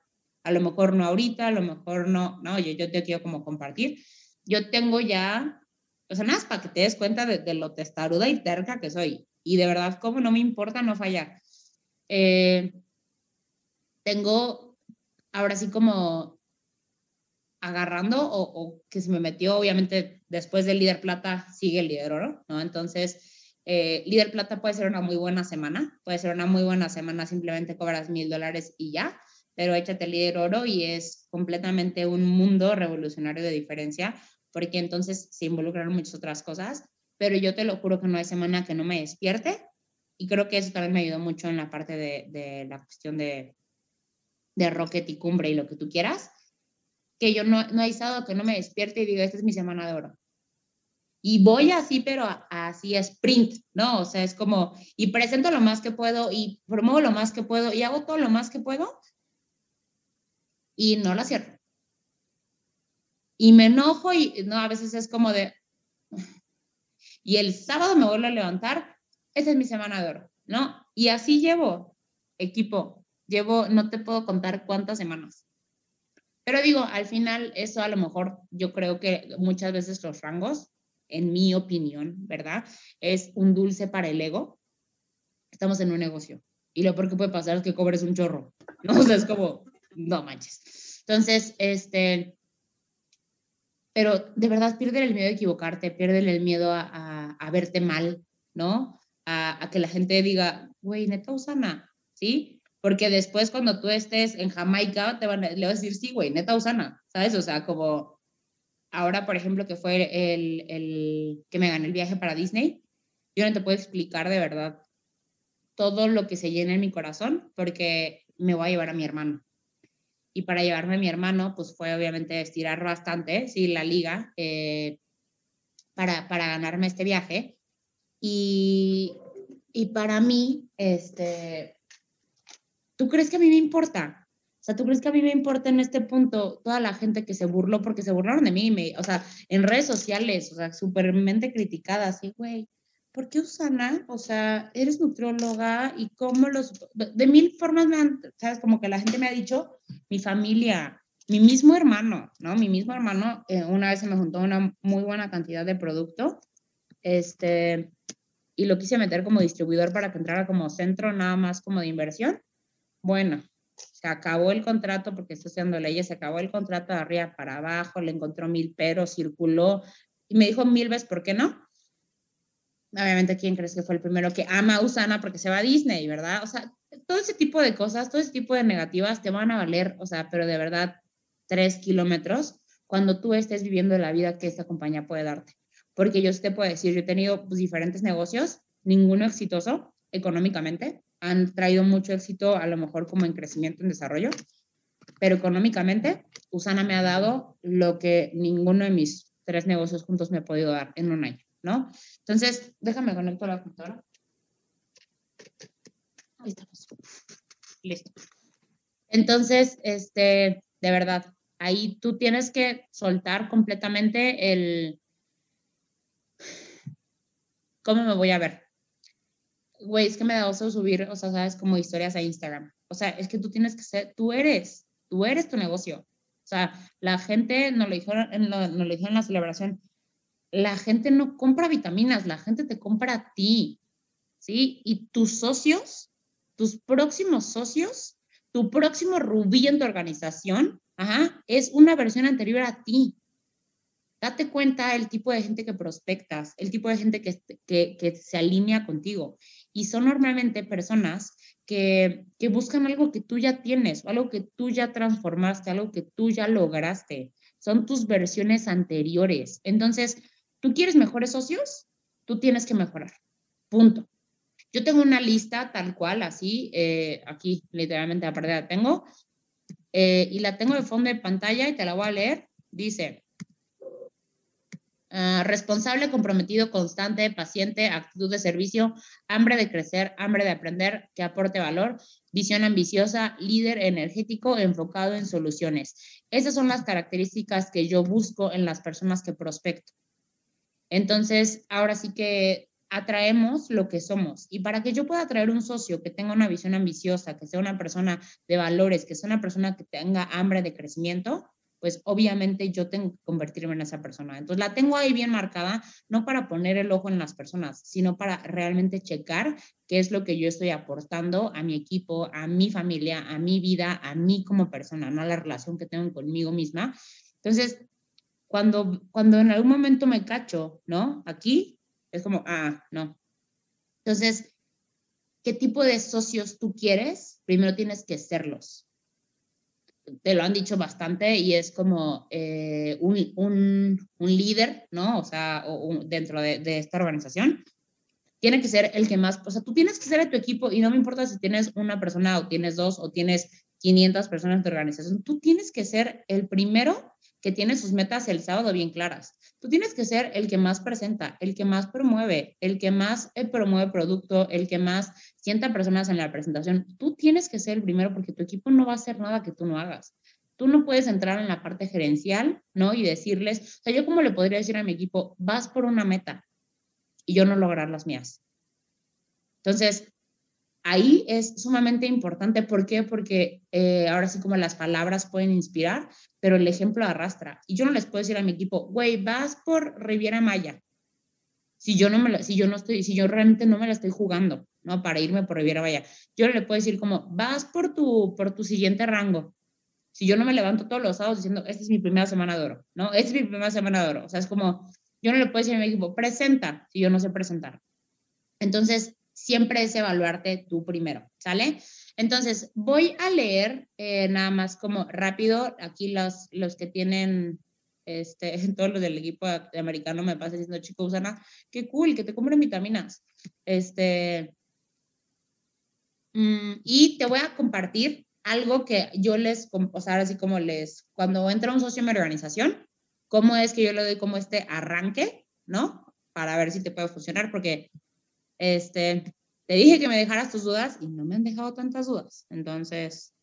Speaker 1: a lo mejor no ahorita, a lo mejor no, no, yo, yo te quiero como compartir. Yo tengo ya, o sea, nada más para que te des cuenta de, lo testaruda y terca que soy. Y de verdad, como no me importa no fallar. Eh, tengo ahora sí como agarrando o, que se me metió, obviamente después del líder plata sigue el líder oro, ¿no? Entonces, eh, líder plata puede ser una muy buena semana, puede ser una muy buena semana, simplemente cobras mil dólares y ya, pero échate líder oro y es completamente un mundo revolucionario de diferencia, porque entonces se involucran muchas otras cosas, pero yo te lo juro que no hay semana que no me despierte y creo que eso también me ayudó mucho en la parte de, la cuestión de, de Rocket y Cumbre y lo que tú quieras, que yo no, no hay sábado que no me despierte y diga, esta es mi semana de oro. y voy así, pero así sprint, ¿no? O sea, es como, y presento lo más que puedo y promuevo lo más que puedo y hago todo lo más que puedo y no la cierro. Y me enojo y, no, a veces es como de, y el sábado me vuelvo a levantar, esa es mi semana de oro, ¿no? Y así llevo, equipo, llevo, no te puedo contar cuántas semanas. Pero digo, al final eso a lo mejor yo creo que muchas veces los rangos, en mi opinión, ¿verdad? Es un dulce para el ego. Estamos en un negocio y lo peor que puede pasar es que cobres un chorro, ¿no? O sea, es como, no manches. Entonces, este, pero de verdad pierde el miedo a equivocarte, pierde el miedo a, verte mal, ¿no? A, a, que la gente diga, güey, neta Usana, ¿sí? Porque después cuando tú estés en Jamaica, te van a, le vas a decir, sí, güey, neta Usana, ¿sabes? O sea, como ahora, por ejemplo, que fue el, el que me gané el viaje para Disney, yo no te puedo explicar de verdad todo lo que se llena en mi corazón porque me voy a llevar a mi hermano y para llevarme a mi hermano, pues fue obviamente estirar bastante, sí, la liga, eh, para, para ganarme este viaje. Y, y para mí, este, ¿tú crees que a mí me importa? O sea, ¿tú crees que a mí me importa en este punto toda la gente que se burló porque se burlaron de mí? Me, o sea, en redes sociales, o sea, súpermente criticada, así, güey, ¿por qué Usana? O sea, eres nutrióloga y cómo los... De mil formas me han, ¿sabes? Como que la gente me ha dicho, mi familia, mi mismo hermano, ¿no? Mi mismo hermano eh, una vez se me juntó una muy buena cantidad de producto, este, y lo quise meter como distribuidor para que entrara como centro nada más como de inversión. Bueno, se acabó el contrato porque estoy haciendo leyes, se acabó el contrato de arriba para abajo, le encontró mil peros, circuló y me dijo mil veces, ¿por qué no? Obviamente, ¿quién crees que fue el primero que ama a Usana porque se va a Disney, verdad? O sea, todo ese tipo de cosas, todo ese tipo de negativas te van a valer, o sea, pero de verdad, tres kilómetros cuando tú estés viviendo la vida que esta compañía puede darte. Porque yo te puedo decir, yo he tenido pues, diferentes negocios, ninguno exitoso económicamente, han traído mucho éxito a lo mejor como en crecimiento, en desarrollo, pero económicamente Usana me ha dado lo que ninguno de mis tres negocios juntos me ha podido dar en un año. ¿No? Entonces, déjame conectar la computadora. Ahí estamos. Listo. Entonces, este, de verdad, ahí tú tienes que soltar completamente el ¿cómo me voy a ver? Güey, es que me da oso subir, o sea, sabes, como historias a Instagram. O sea, es que tú tienes que ser, tú eres, tú eres tu negocio. O sea, la gente nos lo dijeron, nos dijeron en la celebración, la gente no compra vitaminas, la gente te compra a ti, ¿sí? Y tus socios, tus próximos socios, tu próximo rubí en tu organización, es una versión anterior a ti. Date cuenta el tipo de gente que prospectas, el tipo de gente que, que, se alinea contigo. Y son normalmente personas que, que buscan algo que tú ya tienes, algo que tú ya transformaste, algo que tú ya lograste. Son tus versiones anteriores. Entonces, ¿Tú quieres mejores socios? Tú tienes que mejorar. Punto. Yo tengo una lista tal cual, así, eh, aquí literalmente aparte la tengo, eh, y la tengo de fondo de pantalla y te la voy a leer. Dice, ah, responsable, comprometido, constante, paciente, actitud de servicio, hambre de crecer, hambre de aprender, que aporte valor, visión ambiciosa, líder energético, enfocado en soluciones. Esas son las características que yo busco en las personas que prospecto. Entonces, ahora sí que atraemos lo que somos. Y para que yo pueda atraer un socio que tenga una visión ambiciosa, que sea una persona de valores, que sea una persona que tenga hambre de crecimiento, pues obviamente yo tengo que convertirme en esa persona. Entonces la tengo ahí bien marcada, no para poner el ojo en las personas, sino para realmente checar qué es lo que yo estoy aportando a mi equipo, a mi familia, a mi vida, a mí como persona, no a la relación que tengo conmigo misma. Entonces, cuando, cuando en algún momento me cacho, ¿no? Aquí es como, ah, no. Entonces, ¿qué tipo de socios tú quieres? Primero tienes que serlos. Te lo han dicho bastante y es como eh, un, un, un, líder, ¿no? O sea, dentro de, de esta organización, tiene que ser el que más, o sea, tú tienes que ser de tu equipo y no me importa si tienes una persona o tienes dos o tienes 500 personas tu organización, tú tienes que ser el primero que tiene sus metas el sábado bien claras. Tú tienes que ser el que más presenta, el que más promueve, el que más eh, promueve producto, el que más sienta personas en la presentación. Tú tienes que ser el primero porque tu equipo no va a hacer nada que tú no hagas. Tú no puedes entrar en la parte gerencial, ¿no? Y decirles, o sea, yo como le podría decir a mi equipo, vas por una meta y yo no lograr las mías. Entonces, ahí es sumamente importante. ¿Por qué? Porque eh, ahora sí como las palabras pueden inspirar, pero el ejemplo arrastra. Y yo no les puedo decir a mi equipo, güey, vas por Riviera Maya. Si yo no me si yo no estoy, si yo realmente no me la estoy jugando, ¿no? Para irme por Riviera Maya. Yo no le puedo decir como, vas por tu, por tu siguiente rango. Si yo no me levanto todos los sábados diciendo, esta es mi primera semana de oro, ¿no? Esta es mi primera semana de oro. O sea, es como, yo no le puedo decir a mi equipo, presenta, si yo no sé presentar. Entonces, siempre es evaluarte tú primero, ¿sale? Entonces, voy a leer eh, nada más como rápido, aquí los, los que tienen, este, (laughs) todos los del equipo americano me pasan diciendo, chico, Usana, qué cool, que te compren vitaminas. Este, mm, y te voy a compartir algo que yo les, o sea, así como les, cuando entra un socio en mi organización, cómo es que yo le doy como este arranque, ¿no? Para ver si te puede funcionar, porque este, te dije que me dejaras tus dudas y no me han dejado tantas dudas. Entonces,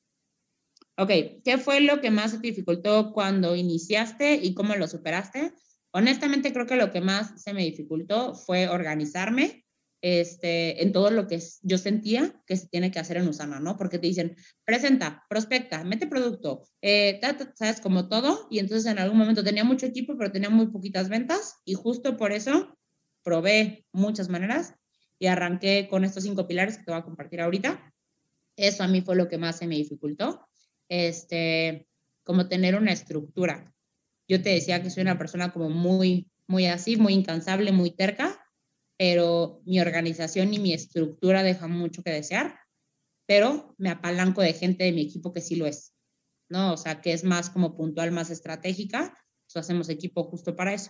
Speaker 1: ok, ¿qué fue lo que más te dificultó cuando iniciaste y cómo lo superaste? Honestamente, creo que lo que más se me dificultó fue organizarme este, en todo lo que yo sentía que se tiene que hacer en Usana, ¿no? Porque te dicen, presenta, prospecta, mete producto, eh, sabes, como todo. Y entonces en algún momento tenía mucho equipo, pero tenía muy poquitas ventas y justo por eso probé muchas maneras y arranqué con estos cinco pilares que te voy a compartir ahorita. Eso a mí fue lo que más se me dificultó, este, como tener una estructura. Yo te decía que soy una persona como muy, muy así, muy incansable, muy terca, pero mi organización y mi estructura dejan mucho que desear, pero me apalanco de gente de mi equipo que sí lo es, ¿no? O sea, que es más como puntual, más estratégica, pues hacemos equipo justo para eso.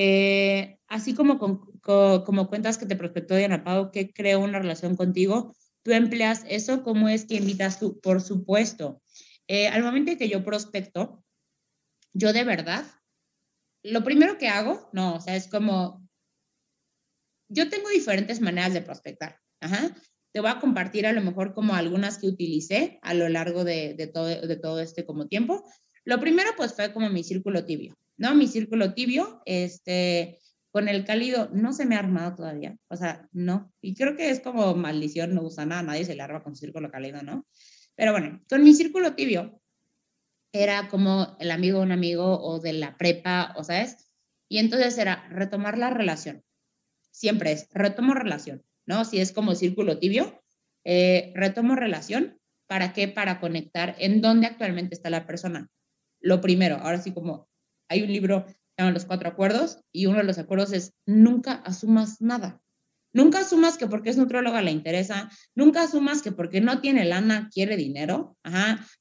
Speaker 1: Eh, así como, como cuentas que te prospectó Diana Pau, que creó una relación contigo, tú empleas eso, ¿cómo es que invitas tú? Por supuesto. Eh, al momento que yo prospecto, yo de verdad, lo primero que hago, no, o sea, es como, yo tengo diferentes maneras de prospectar. Ajá. Te voy a compartir a lo mejor como algunas que utilicé a lo largo de, de, todo, de todo este como tiempo. Lo primero pues fue como mi círculo tibio. ¿No? Mi círculo tibio, este, con el cálido no se me ha armado todavía, o sea, no. Y creo que es como maldición, no usa nada, nadie se le arma con círculo cálido, ¿no? Pero bueno, con mi círculo tibio era como el amigo de un amigo o de la prepa, o sabes, y entonces era retomar la relación. Siempre es, retomo relación, ¿no? Si es como círculo tibio, eh, retomo relación, ¿para qué? Para conectar en dónde actualmente está la persona. Lo primero, ahora sí como hay un libro que Los Cuatro Acuerdos y uno de los acuerdos es nunca asumas nada. Nunca asumas que porque es nutróloga le interesa, nunca asumas que porque no tiene lana quiere dinero,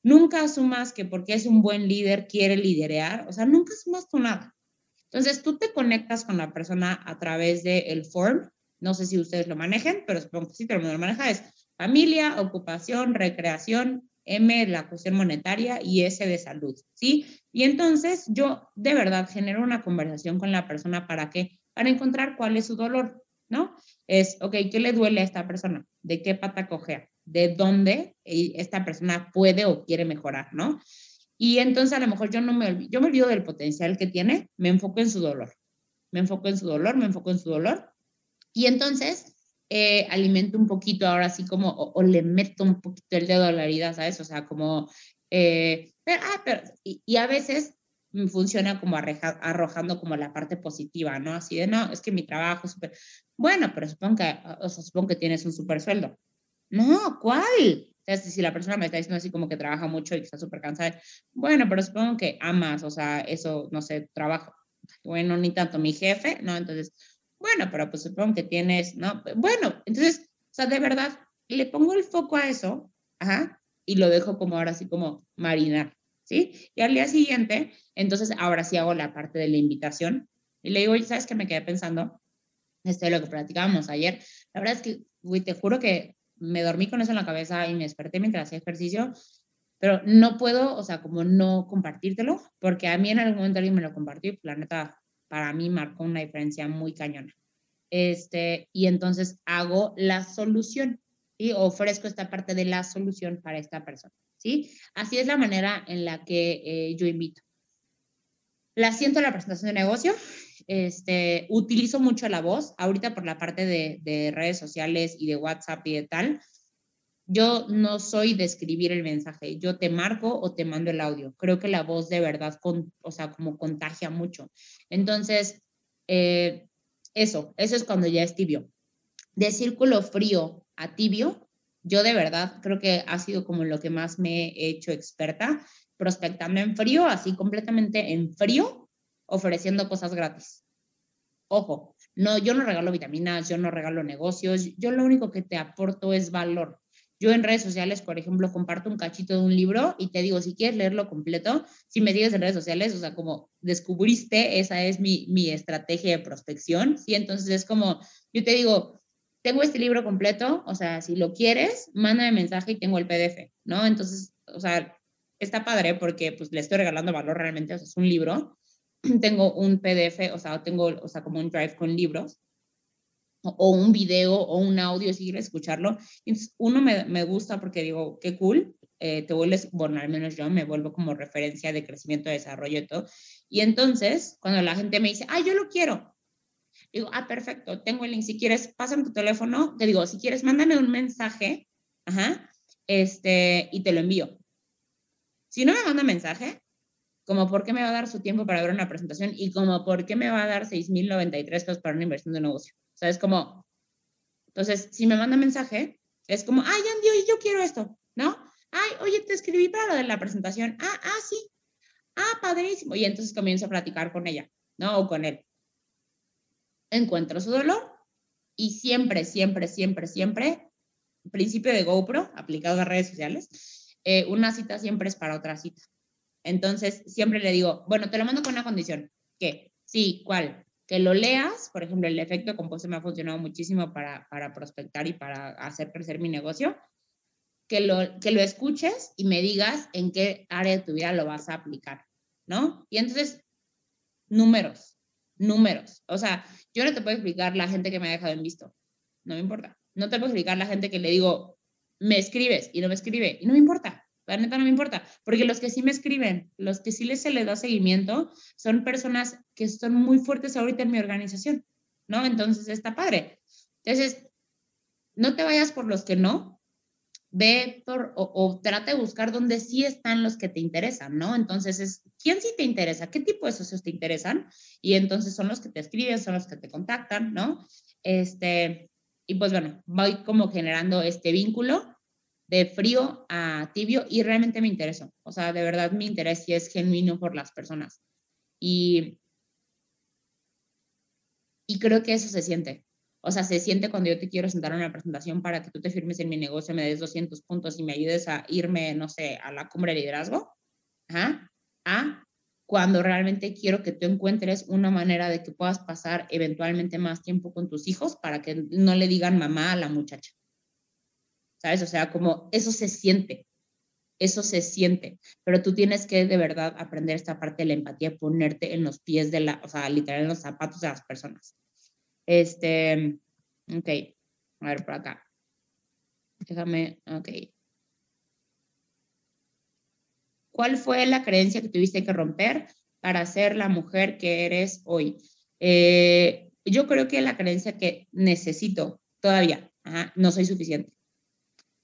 Speaker 1: nunca asumas que porque es un buen líder quiere liderear, o sea, nunca asumas tú nada. Entonces, tú te conectas con la persona a través del el form, no sé si ustedes lo manejen, pero supongo que sí, pero lo maneja, es familia, ocupación, recreación, M la cuestión monetaria y S de salud, ¿sí? Y entonces yo de verdad genero una conversación con la persona para qué? Para encontrar cuál es su dolor, ¿no? Es, ok, ¿qué le duele a esta persona? ¿De qué pata cojea? ¿De dónde esta persona puede o quiere mejorar, ¿no? Y entonces a lo mejor yo no me, yo me olvido del potencial que tiene, me enfoco en su dolor. Me enfoco en su dolor, me enfoco en su dolor. Y entonces eh, alimento un poquito ahora así como, o, le meto un poquito el dedo a la herida, ¿sabes? O sea, como, eh, pero, ah, pero, y, a veces funciona como arrojando como la parte positiva, ¿no? Así de, no, es que mi trabajo es súper, bueno, pero supongo que, o sea, supongo que tienes un súper sueldo. No, ¿cuál? Entonces, si la persona me está diciendo así como que trabaja mucho y está súper cansada, bueno, pero supongo que amas, o sea, eso, no sé, trabajo. Bueno, ni tanto mi jefe, ¿no? Entonces, bueno, pero pues supongo que tienes, ¿no? Bueno, entonces, o sea, de verdad, le pongo el foco a eso, ajá, y lo dejo como ahora sí como marinar, ¿sí? Y al día siguiente, entonces ahora sí hago la parte de la invitación y le digo, ¿sabes qué me quedé pensando? Este es lo que platicábamos ayer. La verdad es que, güey, te juro que me dormí con eso en la cabeza y me desperté mientras hacía ejercicio pero no puedo, o sea, como no compartírtelo, porque a mí en algún momento alguien me lo compartió y la neta, para mí marcó una diferencia muy cañona. Este, y entonces hago la solución y ofrezco esta parte de la solución para esta persona, ¿sí? Así es la manera en la que eh, yo invito. La siento la presentación de negocio, este, utilizo mucho la voz, ahorita por la parte de, de redes sociales y de WhatsApp y de tal, yo no soy de escribir el mensaje, yo te marco o te mando el audio. Creo que la voz de verdad, o sea, como contagia mucho. Entonces, eh, eso, eso es cuando ya es tibio. De círculo frío a tibio, yo de verdad creo que ha sido como lo que más me he hecho experta, prospectando en frío, así completamente en frío, ofreciendo cosas gratis. Ojo, no, yo no regalo vitaminas, yo no regalo negocios, yo lo único que te aporto es valor. Yo en redes sociales, por ejemplo, comparto un cachito de un libro y te digo, si quieres leerlo completo, si me sigues en redes sociales, o sea, como descubriste, esa es mi, mi estrategia de prospección, ¿sí? Entonces es como, yo te digo, tengo este libro completo, o sea, si lo quieres, mándame mensaje y tengo el PDF, ¿no? Entonces, o sea, está padre porque pues le estoy regalando valor realmente, o sea, es un libro, (clears throat) tengo un PDF, o sea, tengo, o sea, como un drive con libros, o un video o un audio si quieres escucharlo. uno me, me, gusta porque digo, qué cool, eh, te vuelves, bueno, al menos yo me vuelvo como referencia de crecimiento, desarrollo y todo. Y entonces, cuando la gente me dice, ah, yo lo quiero, digo, ah, perfecto, tengo el link, si quieres, pásame tu teléfono, te digo, si quieres, mándame un mensaje, ajá, este, y te lo envío. Si no me manda mensaje, como por qué me va a dar su tiempo para ver una presentación y como por qué me va a dar 6.093 pesos para una inversión de negocio. O sea, es como, entonces, si me manda mensaje, es como, ay, Andy, yo quiero esto, ¿no? Ay, oye, te escribí para lo de la presentación. Ah, ah, sí. Ah, padrísimo. Y entonces comienzo a platicar con ella, ¿no? O con él. Encuentro su dolor y siempre, siempre, siempre, siempre, principio de GoPro, aplicado a redes sociales, eh, una cita siempre es para otra cita. Entonces, siempre le digo, bueno, te lo mando con una condición. ¿Qué? Sí, ¿cuál? Que lo leas, por ejemplo, el efecto compuesto me ha funcionado muchísimo para, para prospectar y para hacer crecer mi negocio, que lo, que lo escuches y me digas en qué área de tu vida lo vas a aplicar, ¿no? Y entonces, números, números. O sea, yo no te puedo explicar la gente que me ha dejado en visto, no me importa. No te puedo explicar la gente que le digo, me escribes y no me escribe y no me importa. La neta no me importa, porque los que sí me escriben, los que sí les se les da seguimiento, son personas que son muy fuertes ahorita en mi organización, ¿no? Entonces está padre. Entonces, no te vayas por los que no, ve por, o, trata de buscar dónde sí están los que te interesan, ¿no? Entonces es, ¿quién sí te interesa? ¿Qué tipo de socios te interesan? Y entonces son los que te escriben, son los que te contactan, ¿no? Este, y pues bueno, voy como generando este vínculo de frío a tibio y realmente me interesó. O sea, de verdad mi interés sí es genuino por las personas. Y, y creo que eso se siente. O sea, se siente cuando yo te quiero sentar a una presentación para que tú te firmes en mi negocio, me des 200 puntos y me ayudes a irme, no sé, a la cumbre de liderazgo. Ajá. A cuando realmente quiero que tú encuentres una manera de que puedas pasar eventualmente más tiempo con tus hijos para que no le digan mamá a la muchacha. ¿Sabes? O sea, como eso se siente, eso se siente, pero tú tienes que de verdad aprender esta parte de la empatía, ponerte en los pies de la, o sea, literal en los zapatos de las personas. Este, ok, a ver por acá. Déjame, ok. ¿Cuál fue la creencia que tuviste que romper para ser la mujer que eres hoy? Eh, yo creo que la creencia que necesito todavía, no soy suficiente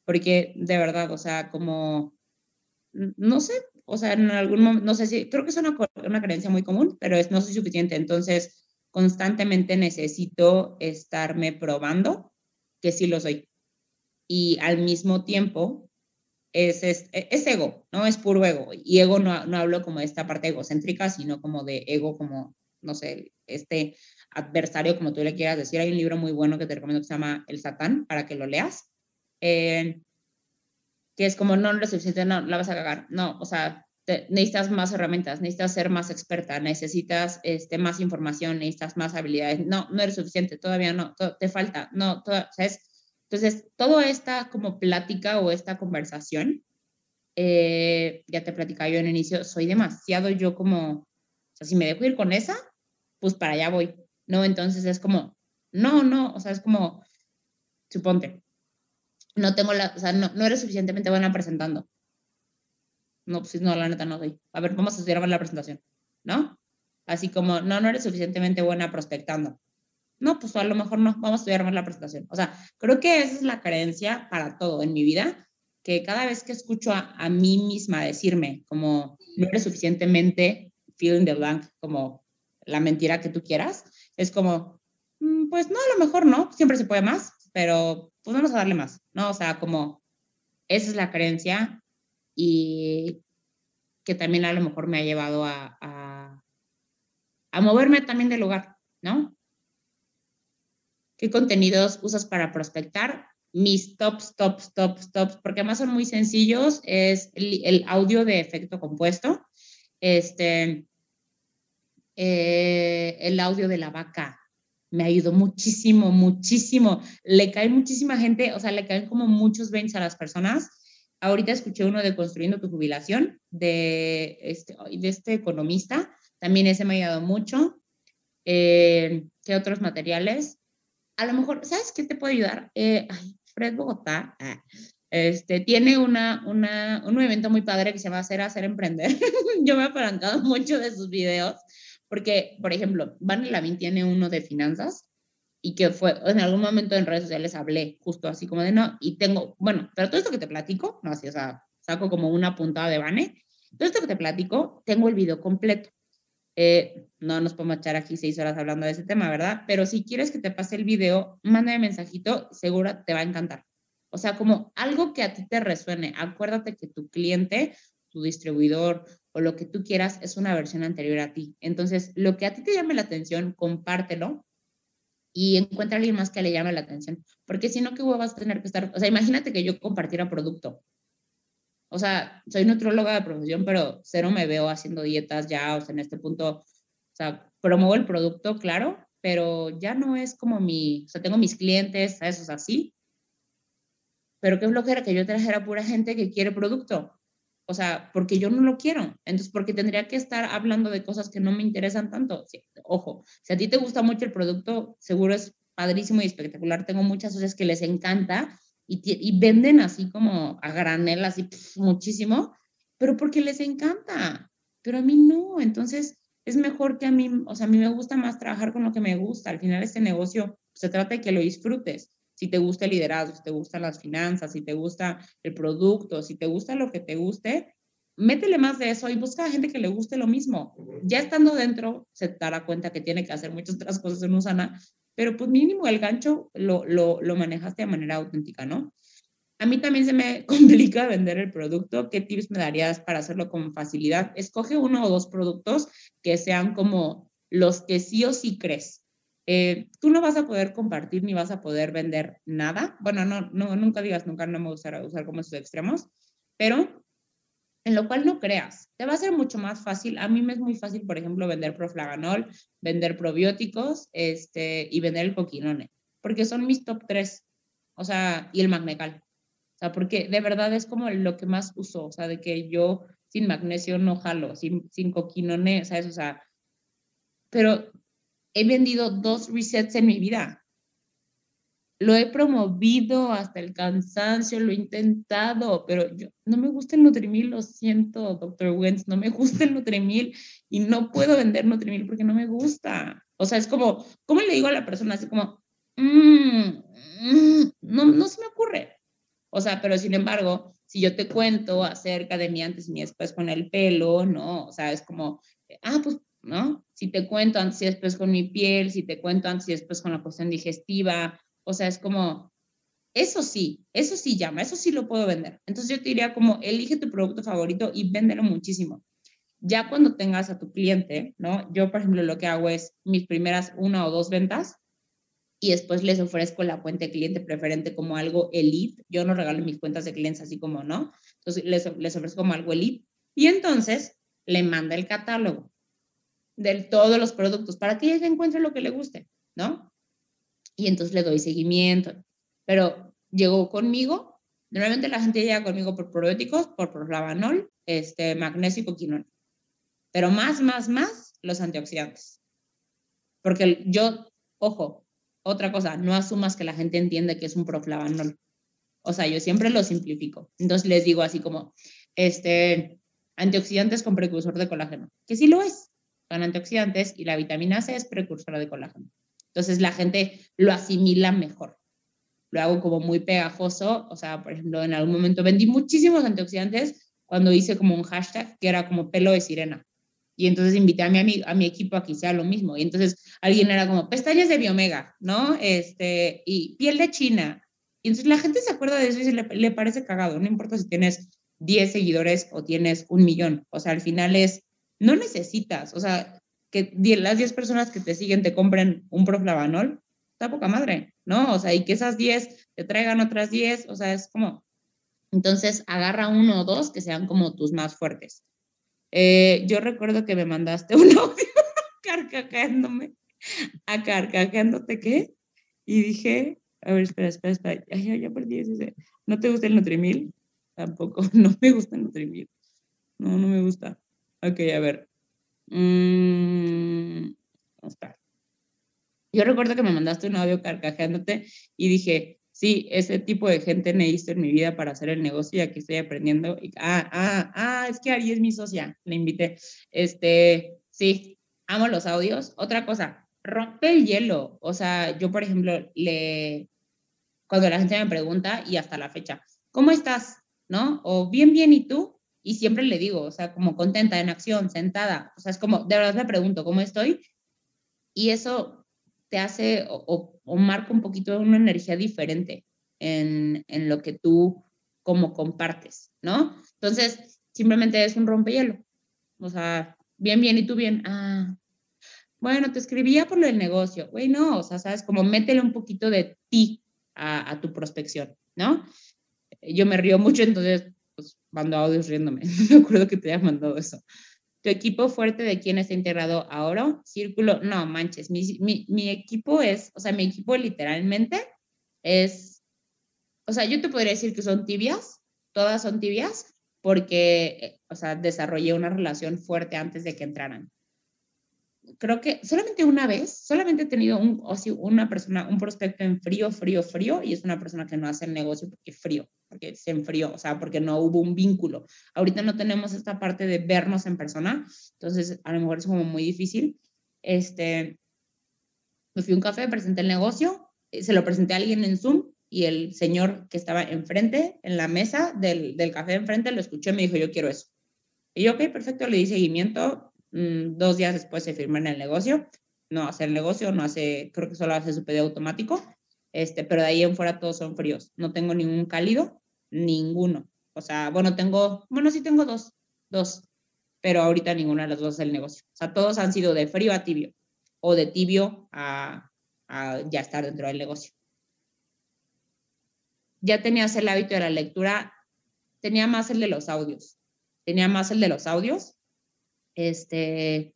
Speaker 1: porque de verdad, o sea, como, no sé, o sea, en algún momento, no sé si, creo que es una, una creencia muy común, pero es, no soy suficiente, entonces constantemente necesito estarme probando que sí lo soy. Y al mismo tiempo, es, es, es, ego, ¿no? Es puro ego. Y ego no, no hablo como esta parte egocéntrica, sino como de ego, como, no sé, este adversario, como tú le quieras decir. Hay un libro muy bueno que te recomiendo que se llama El Satán, para que lo leas. Eh, que es como no, no suficiente, no, la vas a cagar. No, o sea, necesitas más herramientas, necesitas ser más experta, necesitas este, más información, necesitas más habilidades. No, no eres suficiente, todavía no, te falta, no, todo, ¿sabes? Entonces, toda esta como plática o esta conversación eh, ya te platicaba yo en el inicio, soy demasiado yo como, o sea, si me dejo ir con esa, pues para allá voy, ¿no? Entonces es como, no, no, o sea, es como, suponte, no tengo la, o sea, no, no eres suficientemente buena presentando. No, pues no, la neta no soy. A ver, vamos a estudiar la presentación, ¿no? Así como, no, no eres suficientemente buena prospectando. No, pues a lo mejor no, vamos a estudiar más la presentación. O sea, creo que esa es la creencia para todo en mi vida, que cada vez que escucho a, a mí misma decirme como, no eres suficientemente feeling the blank, como la mentira que tú quieras, es como, mm, pues no, a lo mejor no, siempre se puede más, pero pues vamos a darle más, ¿no? O sea, como esa es la creencia y que también a lo mejor me ha llevado a, a, moverme también del lugar, ¿no? ¿Qué contenidos usas para prospectar? Mis tops, tops, tops, tops, porque además son muy sencillos, es el, el audio de efecto compuesto, este, eh, el audio de la vaca, me ayudó muchísimo, muchísimo. Le cae muchísima gente, o sea, le caen como muchos bens a las personas. Ahorita escuché uno de Construyendo tu jubilación, de este, de este economista, también ese me ha ayudado mucho. Eh, ¿Qué otros materiales? A lo mejor, ¿sabes qué te puede ayudar? Eh, ay, Fred Bogotá, ah, este, tiene una, una, un evento muy padre que se llama Hacer, Hacer, Emprender. (laughs) Yo me he apalancado mucho de sus videos porque, por ejemplo, Van Lavin tiene uno de finanzas y que fue, en algún momento en redes sociales hablé justo así como de no, y tengo, bueno, pero todo esto que te platico, no así, o sea, saco como una puntada de Vane, todo esto que te platico, tengo el video completo. Eh, no nos podemos echar aquí seis horas hablando de ese tema, ¿verdad? Pero si quieres que te pase el video, mándame mensajito, seguro te va a encantar. O sea, como algo que a ti te resuene. Acuérdate que tu cliente, tu distribuidor o lo que tú quieras es una versión anterior a ti. Entonces, lo que a ti te llame la atención, compártelo y encuentra a alguien más que le llame la atención. Porque si no, ¿qué vas a tener que estar? O sea, imagínate que yo compartiera producto. O sea, soy nutróloga de profesión, pero cero me veo haciendo dietas ya, o sea, en este punto, o sea, promuevo el producto, claro, pero ya no es como mi, o sea, tengo mis clientes, ¿sabes? O sea, sí. Pero qué flojera que yo trajera pura gente que quiere producto o sea, porque yo no lo quiero. Entonces, porque tendría que estar hablando de cosas que no me interesan tanto. ojo, si a ti te gusta mucho el producto, seguro es padrísimo y espectacular. Tengo muchas cosas que les encanta y, venden así como a granel, así muchísimo, pero porque les encanta. Pero a mí no. Entonces, es mejor que a mí, o sea, a mí me gusta más trabajar con lo que me gusta. Al final, este negocio se trata de que lo disfrutes si te gusta el liderazgo, si te gustan las finanzas, si te gusta el producto, si te gusta lo que te guste, métele más de eso y busca a gente que le guste lo mismo. Ya estando dentro, se dará cuenta que tiene que hacer muchas otras cosas en Usana, pero pues mínimo el gancho lo, lo, lo manejaste de manera auténtica, ¿no? A mí también se me (laughs) complica vender el producto. ¿Qué tips me darías para hacerlo con facilidad? Escoge uno o dos productos que sean como los que sí o sí crees. Eh, tú no vas a poder compartir ni vas a poder vender nada. Bueno, no, no nunca digas nunca, no me gustaría usar como esos extremos, pero en lo cual no creas. Te va a ser mucho más fácil. A mí me es muy fácil, por ejemplo, vender proflaganol, vender probióticos este, y vender el coquinone, porque son mis top tres, o sea, y el magnecal. O sea, porque de verdad es como lo que más uso, o sea, de que yo sin magnesio no jalo, sin, sin coquinone, ¿sabes? O sea, pero he vendido dos resets en mi vida. Lo he promovido hasta el cansancio, lo he intentado, pero yo, no me gusta el Nutrimil, lo siento, doctor Wentz, no me (laughs) gusta el Nutrimil y no puedo vender Nutrimil porque no me gusta. O sea, es como, ¿cómo le digo a la persona? Así como, mm, mm, no, no se me ocurre. O sea, pero sin embargo, si yo te cuento acerca de mi antes y mi después con el pelo, no, o sea, es como, ah, pues ¿no? Si te cuento antes y después con mi piel, si te cuento antes y después con la cuestión digestiva, o sea, es como, eso sí, eso sí llama, eso sí lo puedo vender. Entonces yo te diría como, elige tu producto favorito y véndelo muchísimo. Ya cuando tengas a tu cliente, ¿no? Yo, por ejemplo, lo que hago es mis primeras una o dos ventas y después les ofrezco la cuenta de cliente preferente como algo elite. Yo no regalo mis cuentas de clientes así como, ¿no? Entonces les, les ofrezco como algo elite. Y entonces le manda el catálogo de todos los productos para que ella encuentre lo que le guste, ¿no? Y entonces le doy seguimiento. Pero llegó conmigo, Normalmente la gente llega conmigo por probióticos, por proflavanol, este, magnesio y coquinol. Pero más, más, más los antioxidantes. Porque yo, ojo, otra cosa, no asumas que la gente entiende que es un proflavanol. O sea, yo siempre lo simplifico. Entonces les digo así como, este, antioxidantes con precursor de colágeno, que sí lo es, son antioxidantes y la vitamina C es precursora de colágeno. Entonces la gente lo asimila mejor. Lo hago como muy pegajoso, o sea, por ejemplo, en algún momento vendí muchísimos antioxidantes cuando hice como un hashtag que era como pelo de sirena. Y entonces invité a mi, a mi equipo a que hiciera lo mismo. Y entonces alguien era como pestañas de biomega, ¿no? Este, y piel de China. Y entonces la gente se acuerda de eso y le, le parece cagado. No importa si tienes 10 seguidores o tienes un millón. O sea, al final es, no necesitas, o sea, que las 10 personas que te siguen te compren un proflavanol, está poca madre, ¿no? O sea, y que esas 10 te traigan otras 10, o sea, es como, entonces agarra uno o dos que sean como tus más fuertes. Eh, yo recuerdo que me mandaste (laughs) un audio carcajeándome, a carcajeándote qué, y dije, a ver, espera, espera, espera, ya, ya perdí ¿no te gusta el Nutrimil? Tampoco, (laughs) no me gusta el Nutrimil. No, no me gusta. Ok, a ver. Mm, Yo recuerdo que me mandaste un audio carcajeándote y dije, sí, ese tipo de gente necesito en mi vida para hacer el negocio y aquí estoy aprendiendo. Ah, ah, ah, es que Ari es mi socia, le invité. Este, sí, amo los audios. Otra cosa, rompe el hielo. O sea, yo, por ejemplo, le, cuando la gente me pregunta y hasta la fecha, ¿cómo estás? ¿no? O bien, bien, ¿y tú? Y siempre le digo, o sea, como contenta, en acción, sentada. O sea, es como, de verdad le pregunto, ¿cómo estoy? Y eso te hace o, marca un poquito una energía diferente en, en, lo que tú como compartes, ¿no? Entonces, simplemente es un rompehielo. O sea, bien, bien, ¿y tú bien? Ah, bueno, te escribía por del negocio. Güey, no, o sea, sabes, como métele un poquito de ti a, a tu prospección, ¿no? yo me río mucho, entonces mando audios riéndome. (laughs) me acuerdo que te había mandado eso. ¿Tu equipo fuerte de quién está integrado ahora? Círculo, no manches, mi, mi, mi equipo es, o sea, mi equipo literalmente es, o sea, yo te podría decir que son tibias, todas son tibias, porque, eh, o sea, desarrollé una relación fuerte antes de que entraran creo que solamente una vez, solamente he tenido un, o si una persona, un prospecto en frío, frío, frío, y es una persona que no hace el negocio porque frío, porque se enfrió, o sea, porque no hubo un vínculo. Ahorita no tenemos esta parte de vernos en persona, entonces a lo mejor es como muy difícil. Este, me fui a un café, presenté el negocio, eh, se lo presenté a alguien en Zoom y el señor que estaba enfrente, en la mesa del, del café enfrente, lo escuché y me dijo, yo quiero eso. Y yo, ok, perfecto, le di seguimiento, Mm, dos días después se firma en el negocio, no hace el negocio, no hace, creo que solo hace su pedido automático, este, pero de ahí en fuera todos son fríos. No tengo ningún cálido, ninguno. O sea, bueno, tengo, bueno, sí tengo dos, dos, pero ahorita ninguna de las dos es el negocio. O sea, todos han sido de frío a tibio o de tibio a, a ya estar dentro del negocio. Ya tenías el hábito de la lectura, tenía más el de los audios, tenía más el de los audios este,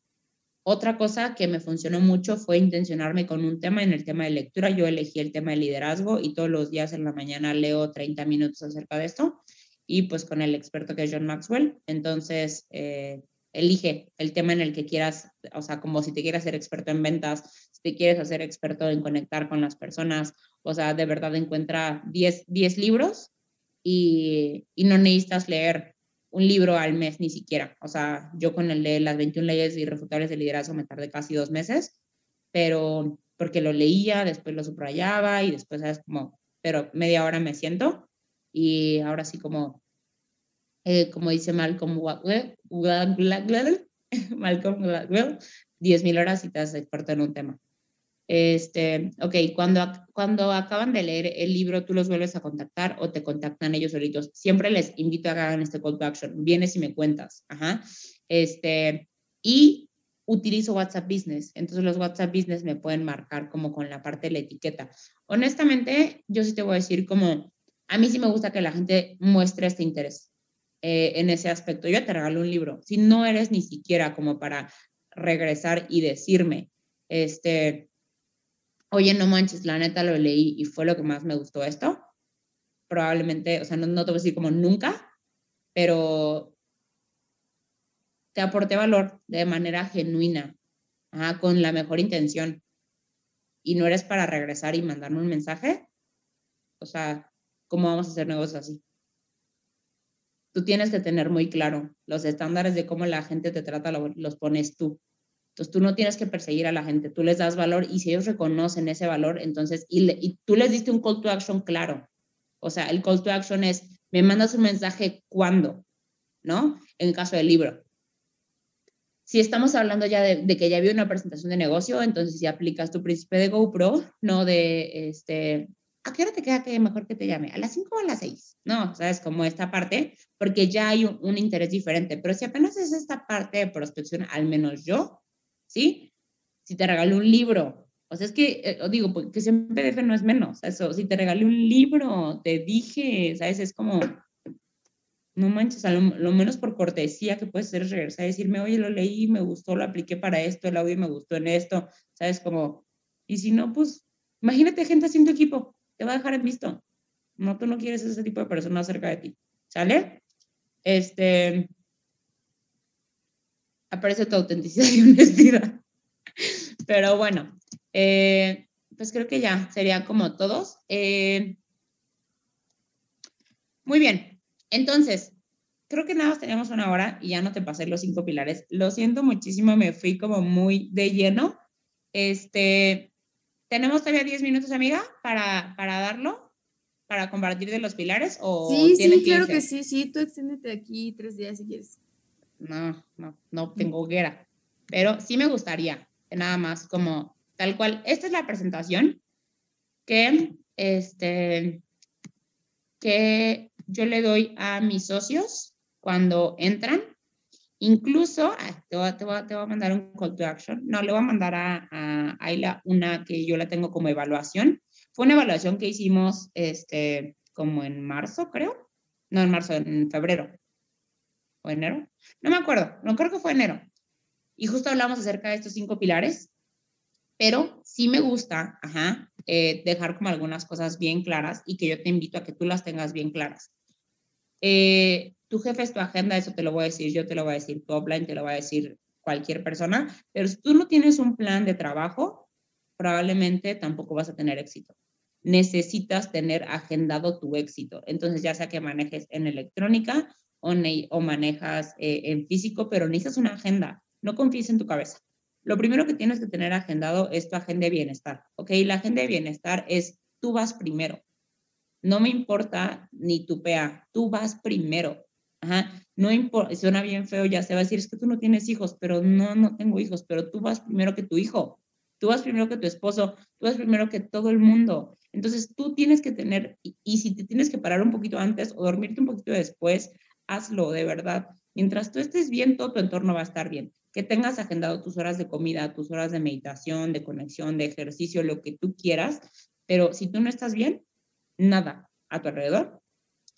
Speaker 1: otra cosa que me funcionó mucho fue intencionarme con un tema en el tema de lectura. Yo elegí el tema de liderazgo y todos los días en la mañana leo 30 minutos acerca de esto y pues con el experto que es John Maxwell. Entonces, eh, elige el tema en el que quieras, o sea, como si te quieres ser experto en ventas, si te quieres hacer experto en conectar con las personas, o sea, de verdad encuentra 10, 10 libros y, y no necesitas leer un libro al mes ni siquiera. O sea, yo con el de las 21 leyes irrefutables de liderazgo me tardé casi dos meses, pero porque lo leía, después lo subrayaba y después, ¿sabes? Como, pero media hora me siento y ahora sí como, eh, como dice Malcolm Gladwell, (laughs) Malcolm Gladwell, 10.000 horas y te haces experto en un tema. Este, ok, cuando, cuando acaban de leer el libro, tú los vuelves a contactar o te contactan ellos solitos. Siempre les invito a que hagan este call to action. Vienes y me cuentas. Ajá. Este, y utilizo WhatsApp Business. Entonces los WhatsApp Business me pueden marcar como con la parte de la etiqueta. Honestamente, yo sí te voy a decir como, a mí sí me gusta que la gente muestre este interés eh, en ese aspecto. Yo te regalo un libro. Si no eres ni siquiera como para regresar y decirme, este, oye, no manches, la neta lo leí y fue lo que más me gustó esto, probablemente, o sea, no, no te voy a decir como nunca, pero te aporte valor de manera genuina, con la mejor intención, y no eres para regresar y mandarme un mensaje, o sea, ¿cómo vamos a hacer negocios así? Tú tienes que tener muy claro los estándares de cómo la gente te trata, los pones tú. Entonces tú no tienes que perseguir a la gente, tú les das valor y si ellos reconocen ese valor, entonces, y, tú les diste un call to action claro. O sea, el call to action es, me mandas un mensaje cuándo, ¿no? En el caso del libro. Si estamos hablando ya de, que ya había una presentación de negocio, entonces si aplicas tu príncipe de GoPro, no de, este, ¿a qué hora te queda que mejor que te llame? ¿A las 5 o a las 6? No, sabes, como esta parte, porque ya hay un, interés diferente. Pero si apenas es esta parte de prospección, al menos yo, ¿sí? Si te regalo un libro, o sea, es que, eh, digo, pues, que siempre PDF no es menos, eso, si te regalé un libro, te dije, ¿sabes? Es como, no manches, a lo, menos por cortesía que puedes hacer es regresar y decirme, oye, lo leí, me gustó, lo apliqué para esto, el audio me gustó en esto, ¿sabes? Como, y si no, pues, imagínate gente haciendo equipo, te va a dejar en visto. No, tú no quieres ese tipo de persona cerca de ti, ¿sale? Este, aparece tu autenticidad y honestidad. Pero bueno, eh, pues creo que ya sería como todos. Eh, muy bien, entonces, creo que nada más teníamos una hora y ya no te pasé los cinco pilares. Lo siento muchísimo, me fui como muy de lleno. Este, ¿tenemos todavía 10 minutos, amiga, para, para darlo? ¿Para compartir de los pilares? O
Speaker 2: sí, sí, claro que sí, sí, tú extiéndete aquí tres días si quieres.
Speaker 1: No, no, no tengo hoguera. Pero sí me gustaría, nada más, como tal cual. Esta es la presentación que, este, que yo le doy a mis socios cuando entran. Incluso, te, voy, te, voy, te, voy, a mandar un call to action. No, le voy a mandar a, a Ayla una que yo la tengo como evaluación. Fue una evaluación que hicimos este, como en marzo, creo. No, en marzo, en febrero. ¿O enero? No me acuerdo. No creo que fue enero. Y justo hablamos acerca de estos cinco pilares. Pero sí me gusta, ajá, eh, dejar como algunas cosas bien claras y que yo te invito a que tú las tengas bien claras. Eh, tu jefe es tu agenda, eso te lo voy a decir, yo te lo voy a decir, tu offline te lo va a decir cualquier persona, pero si tú no tienes un plan de trabajo, probablemente tampoco vas a tener éxito. Necesitas tener agendado tu éxito. Entonces, ya sea que manejes en electrónica o, manejas eh, en físico, pero necesitas una agenda. No confíes en tu cabeza. Lo primero que tienes que tener agendado es tu agenda de bienestar, ¿ok? La agenda de bienestar es tú vas primero. No me importa ni tu PA, tú vas primero. Ajá. No importa, suena bien feo, ya se va a decir, es que tú no tienes hijos, pero no, no tengo hijos, pero tú vas primero que tu hijo, tú vas primero que tu esposo, tú vas primero que todo el mundo. Entonces tú tienes que tener, y, y si te tienes que parar un poquito antes o dormirte un poquito después, hazlo de verdad. Mientras tú estés bien, todo tu entorno va a estar bien. Que tengas agendado tus horas de comida, tus horas de meditación, de conexión, de ejercicio, lo que tú quieras, pero si tú no estás bien, nada a tu alrededor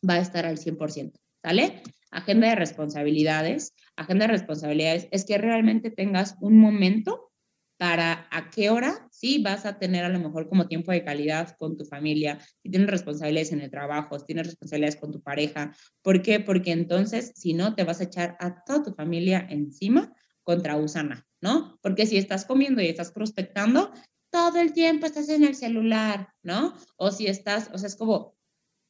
Speaker 1: va a estar al 100%, ¿sale? Agenda de responsabilidades. Agenda de responsabilidades es que realmente tengas un momento para a qué hora sí vas a tener a lo mejor como tiempo de calidad con tu familia, si tienes responsabilidades en el trabajo, si tienes responsabilidades con tu pareja. ¿Por qué? Porque entonces, si no, te vas a echar a toda tu familia encima contra Usana, ¿no? Porque si estás comiendo y estás prospectando, todo el tiempo estás en el celular, ¿no? O si estás, o sea, es como,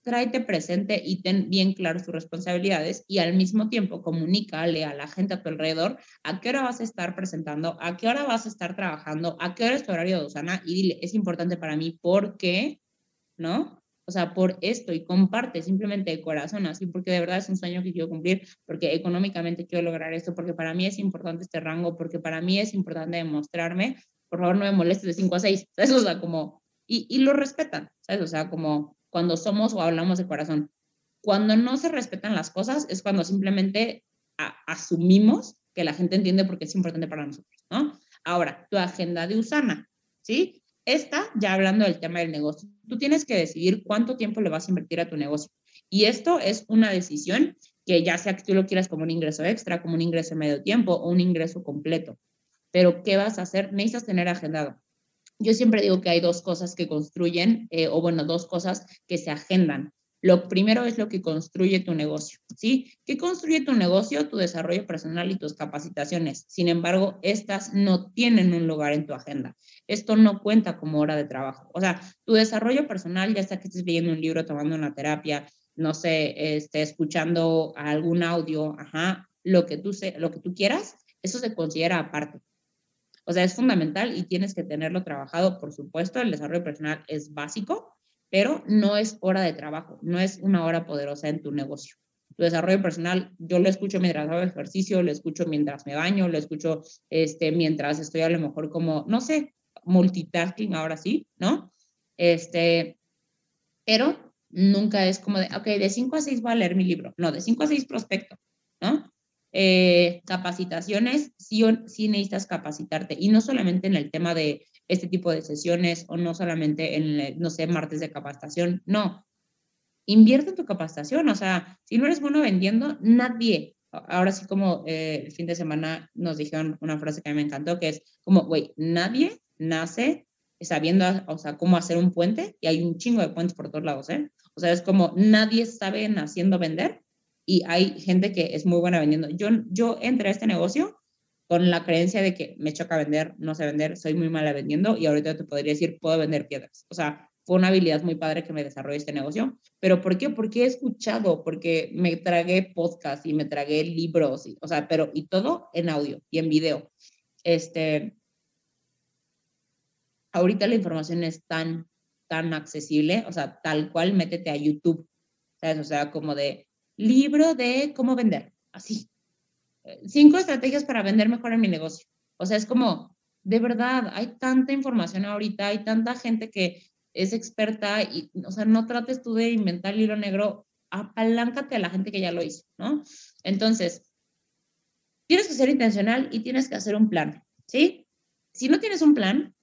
Speaker 1: tráete presente y ten bien claras tus responsabilidades y al mismo tiempo comunícale a la gente a tu alrededor a qué hora vas a estar presentando, a qué hora vas a estar trabajando, a qué hora es tu horario de Usana y dile, es importante para mí porque, ¿no? O sea, por esto y comparte simplemente de corazón, así porque de verdad es un sueño que quiero cumplir, porque económicamente quiero lograr esto, porque para mí es importante este rango, porque para mí es importante demostrarme por favor no me molestes de 5 a 6, ¿sabes? O sea, como, y, y lo respetan, ¿sabes? O sea, como cuando somos o hablamos de corazón. Cuando no se respetan las cosas es cuando simplemente asumimos que la gente entiende por qué es importante para nosotros, ¿no? Ahora, tu agenda de Usana, ¿sí? Esta, ya hablando del tema del negocio, tú tienes que decidir cuánto tiempo le vas a invertir a tu negocio. Y esto es una decisión que ya sea que tú lo quieras como un ingreso extra, como un ingreso de medio tiempo o un ingreso completo pero ¿qué vas a hacer? Necesitas tener agendado. Yo siempre digo que hay dos cosas que construyen, eh, o bueno, dos cosas que se agendan. Lo primero es lo que construye tu negocio, ¿sí? ¿Qué construye tu negocio? Tu desarrollo personal y tus capacitaciones. Sin embargo, estas no tienen un lugar en tu agenda. Esto no cuenta como hora de trabajo. O sea, tu desarrollo personal, ya sea que estés leyendo un libro, tomando una terapia, no sé, este, escuchando algún audio, ajá, lo que tú, sé, lo que tú quieras, eso se considera aparte. O sea, es fundamental y tienes que tenerlo trabajado, por supuesto, el desarrollo personal es básico, pero no es hora de trabajo, no es una hora poderosa en tu negocio. Tu desarrollo personal, yo lo escucho mientras hago ejercicio, lo escucho mientras me baño, lo escucho este, mientras estoy a lo mejor como, no sé, multitasking ahora sí, ¿no? Este, pero nunca es como de, ok, de 5 a 6 voy a leer mi libro. No, de 5 a 6 prospecto, ¿no? Eh, capacitaciones, sí, sí necesitas capacitarte y no solamente en el tema de este tipo de sesiones o no solamente en, no sé, martes de capacitación, no. Invierte en tu capacitación, o sea, si no eres bueno vendiendo, nadie, ahora sí como eh, el fin de semana nos dijeron una frase que a mí me encantó, que es como, güey, nadie nace sabiendo, o sea, cómo hacer un puente y hay un chingo de puentes por todos lados, ¿eh? O sea, es como nadie sabe naciendo vender y hay gente que es muy buena vendiendo. Yo, yo entré a este negocio con la creencia de que me choca vender, no sé vender, soy muy mala vendiendo y ahorita te podría decir, puedo vender piedras. O sea, fue una habilidad muy padre que me desarrolló este negocio. ¿Pero por qué? Porque he escuchado, porque me tragué podcast y me tragué libros, y, o sea, pero y todo en audio y en video. Este, ahorita la información es tan, tan accesible, o sea, tal cual, métete a YouTube, ¿sabes? O sea, como de libro de cómo vender, así, cinco estrategias para vender mejor en mi negocio. O sea, es como, de verdad, hay tanta información ahorita, hay tanta gente que es experta y, o sea, no trates tú de inventar el hilo negro, apaláncate a la gente que ya lo hizo, ¿no? Entonces, tienes que ser intencional y tienes que hacer un plan, ¿sí? Si no tienes un plan,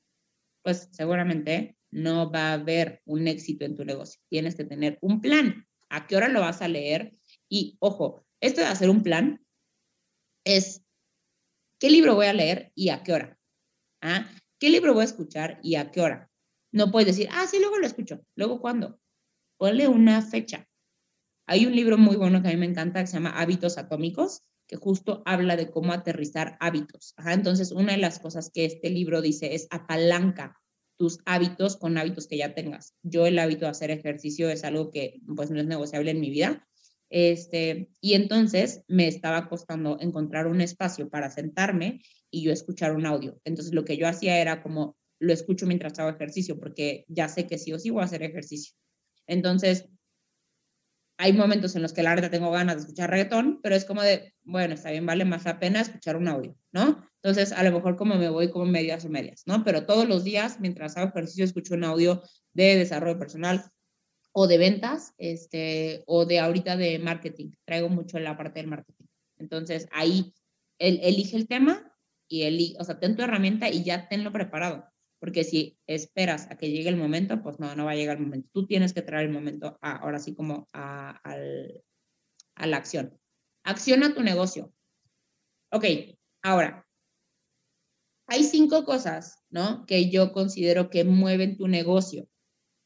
Speaker 1: pues seguramente no va a haber un éxito en tu negocio. Tienes que tener un plan. ¿A qué hora lo vas a leer? Y ojo, esto de hacer un plan es qué libro voy a leer y a qué hora. ¿Ah? ¿Qué libro voy a escuchar y a qué hora? No puedes decir, ah, sí, luego lo escucho. ¿Luego cuándo? Ponle una fecha. Hay un libro muy bueno que a mí me encanta que se llama Hábitos Atómicos, que justo habla de cómo aterrizar hábitos. Entonces, una de las cosas que este libro dice es apalanca tus hábitos con hábitos que ya tengas. Yo el hábito de hacer ejercicio es algo que pues no es negociable en mi vida este, y entonces me estaba costando encontrar un espacio para sentarme y yo escuchar un audio. Entonces lo que yo hacía era como lo escucho mientras hago ejercicio porque ya sé que sí o sí voy a hacer ejercicio. Entonces, hay momentos en los que la verdad tengo ganas de escuchar reggaetón, pero es como de, bueno, está bien, vale más la pena escuchar un audio, ¿no? Entonces, a lo mejor como me voy como medias o medias, ¿no? Pero todos los días, mientras hago ejercicio, escucho un audio de desarrollo personal o de ventas, este, o de ahorita de marketing. Traigo mucho la parte del marketing. Entonces, ahí el, elige el tema y elige, o sea, ten tu herramienta y ya tenlo preparado. Porque si esperas a que llegue el momento, pues no, no va a llegar el momento. Tú tienes que traer el momento ahora sí como a, a la acción. Acciona tu negocio. Ok, ahora, hay cinco cosas, ¿no? Que yo considero que mueven tu negocio.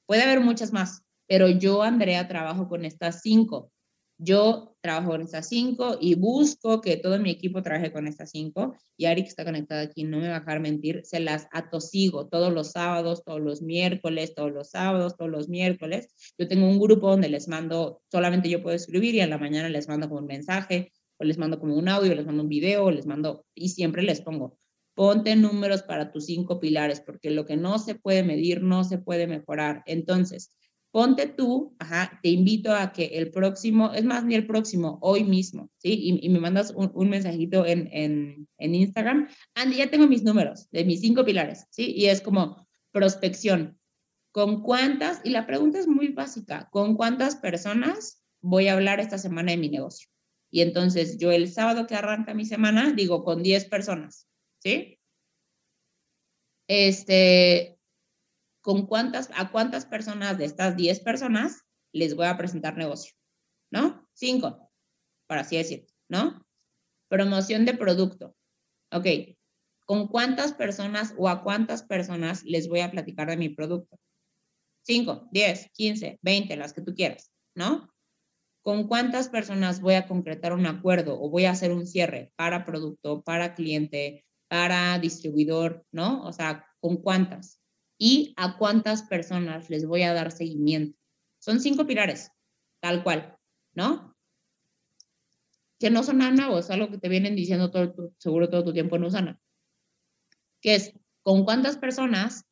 Speaker 1: Puede haber muchas más, pero yo, Andrea, trabajo con estas cinco. Yo trabajo con estas cinco y busco que todo mi equipo trabaje con estas cinco. Y Ari, que está conectada aquí, no me va a dejar mentir, se las atosigo todos los sábados, todos los miércoles, todos los sábados, todos los miércoles. Yo tengo un grupo donde les mando, solamente yo puedo escribir y a la mañana les mando como un mensaje, o les mando como un audio, les mando un video, les mando, y siempre les pongo, ponte números para tus cinco pilares, porque lo que no se puede medir no se puede mejorar. Entonces, ponte tú, ajá, te invito a que el próximo, es más, ni el próximo, hoy mismo, ¿sí? Y, me mandas un, mensajito en, en, en, Instagram. Andy, ya tengo mis números de mis cinco pilares, ¿sí? Y es como prospección. ¿Con cuántas? Y la pregunta es muy básica. ¿Con cuántas personas voy a hablar esta semana de mi negocio? Y entonces yo el sábado que arranca mi semana, digo, con 10 personas, ¿sí? Este, con cuántas, a cuántas personas de estas 10 personas les voy a presentar negocio, ¿no? Cinco, por así decir, ¿no? Promoción de producto. Ok, ¿con cuántas personas o a cuántas personas les voy a platicar de mi producto? Cinco, diez, quince, veinte, las que tú quieras. ¿no? ¿Con cuántas personas voy a concretar un acuerdo o voy a hacer un cierre para producto, para cliente, para distribuidor, ¿no? O sea, ¿con cuántas? Y a cuántas personas les voy a dar seguimiento. Son cinco pilares, tal cual, ¿no? Que no son nada nuevo, es algo que te vienen diciendo todo tu, seguro todo tu tiempo en Usana. Que es, ¿con cuántas personas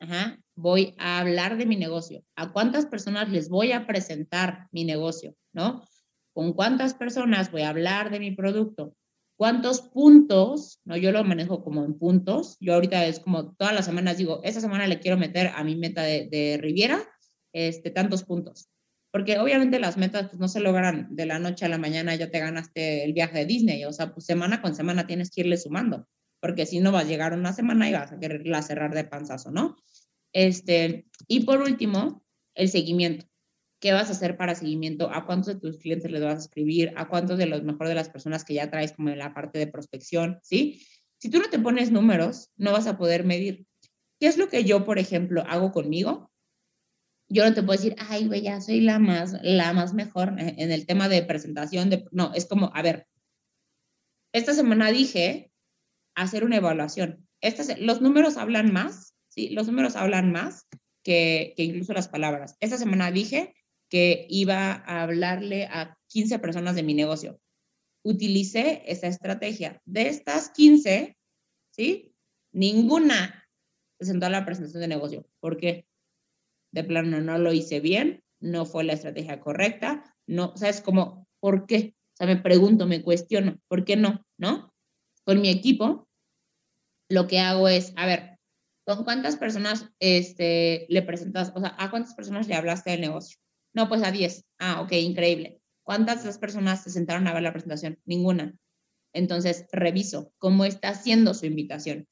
Speaker 1: voy a hablar de mi negocio? ¿A cuántas personas les voy a presentar mi negocio? ¿No? ¿Con cuántas personas voy a hablar de mi producto? ¿Cuántos puntos? No, yo lo manejo como en puntos. Yo ahorita es como todas las semanas digo, esta semana le quiero meter a mi meta de, de Riviera este, tantos puntos porque obviamente las metas pues, no se logran de la noche a la mañana, ya te ganaste el viaje de Disney, o sea, pues semana con semana tienes que irle sumando, porque si no vas a llegar una semana y vas a quererla cerrar de panzazo, ¿no? Este, y por último, el seguimiento. ¿Qué vas a hacer para seguimiento? ¿A cuántos de tus clientes les vas a escribir? ¿A cuántos de los mejor de las personas que ya traes como en la parte de prospección? ¿Sí? Si tú no te pones números, no vas a poder medir. ¿Qué es lo que yo, por ejemplo, hago conmigo? yo no te puedo decir, ay, güey, ya soy la más, la más mejor en el tema de presentación. De, no, es como, a ver, esta semana dije hacer una evaluación. Estas, los números hablan más, ¿sí? Los números hablan más que, que incluso las palabras. Esta semana dije que iba a hablarle a 15 personas de mi negocio. Utilicé esa estrategia. De estas 15, ¿sí? Ninguna presentó la presentación de negocio. ¿Por qué? de plano no lo hice bien, no fue la estrategia correcta, no, ¿sabes cómo? ¿Por qué? O sea, me pregunto, me cuestiono, ¿por qué no? ¿No? Con mi equipo, lo que hago es, a ver, ¿con cuántas personas este, le presentas, o sea, a cuántas personas le hablaste del negocio? No, pues a 10. Ah, ok, increíble. ¿Cuántas personas se sentaron a ver la presentación? Ninguna. Entonces, reviso cómo está haciendo su invitación.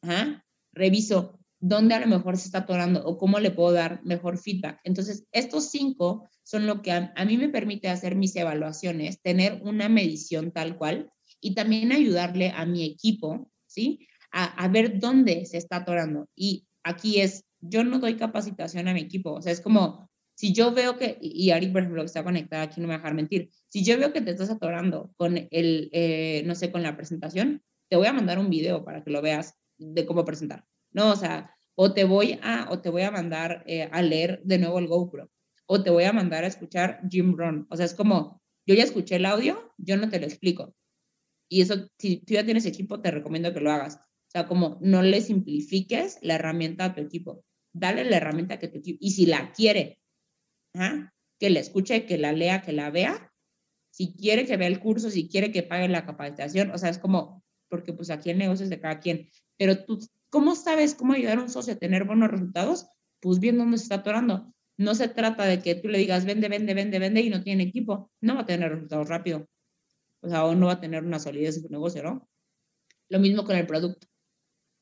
Speaker 1: Ajá. Reviso dónde a lo mejor se está atorando o cómo le puedo dar mejor feedback. Entonces, estos cinco son lo que a, mí me permite hacer mis evaluaciones, tener una medición tal cual y también ayudarle a mi equipo, ¿sí? A, ver dónde se está atorando. Y aquí es, yo no doy capacitación a mi equipo, o sea, es como, si yo veo que, y Ari, por ejemplo, que está conectada aquí, no me va a dejar mentir, si yo veo que te estás atorando con el, eh, no sé, con la presentación, te voy a mandar un video para que lo veas de cómo presentar. ¿no? O sea, o te voy a, o te voy a mandar eh, a leer de nuevo el GoPro, o te voy a mandar a escuchar Jim Rohn. O sea, es como, yo ya escuché el audio, yo no te lo explico. Y eso, si tú ya tienes equipo, te recomiendo que lo hagas. O sea, como no le simplifiques la herramienta a tu equipo. Dale la herramienta que tu equipo, y si la quiere, que la escuche, que la lea, que la vea. Si quiere que vea el curso, si quiere que pague la capacitación, o sea, es como, porque pues aquí el negocio es de cada quien, pero tú, ¿cómo sabes cómo ayudar a un socio a tener buenos resultados? Pues viendo dónde se está atorando. No se trata de que tú le digas vende, vende, vende, vende y no tiene equipo. No va a tener resultados rápido. O sea, o no va a tener una solidez en su negocio, ¿no? Lo mismo con el producto.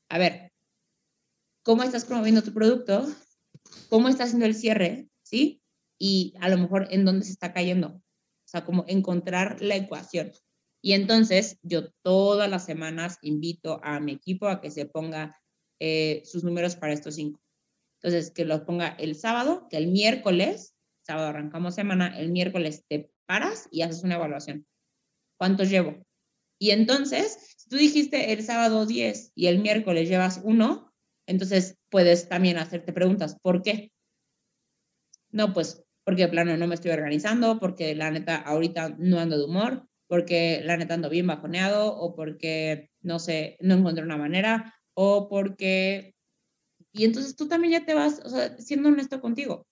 Speaker 1: A ver, ¿cómo estás promoviendo tu producto? ¿Cómo estás haciendo el cierre? ¿Sí? Y a lo mejor en dónde se está cayendo. O sea, como encontrar la ecuación. Y entonces yo todas las semanas invito a mi equipo a que se ponga eh, sus números para estos cinco. Entonces, que los ponga el sábado, que el miércoles, sábado arrancamos semana, el miércoles te paras y haces una evaluación. ¿Cuántos llevo? Y entonces, si tú dijiste el sábado 10 y el miércoles llevas uno, entonces puedes también hacerte preguntas. ¿Por qué? No, pues porque de plano no me estoy organizando, porque la neta ahorita no ando de humor, porque la neta ando bien bajoneado o porque, no sé, no encontré una manera o porque... Y entonces tú también ya te vas, o sea, siendo honesto contigo.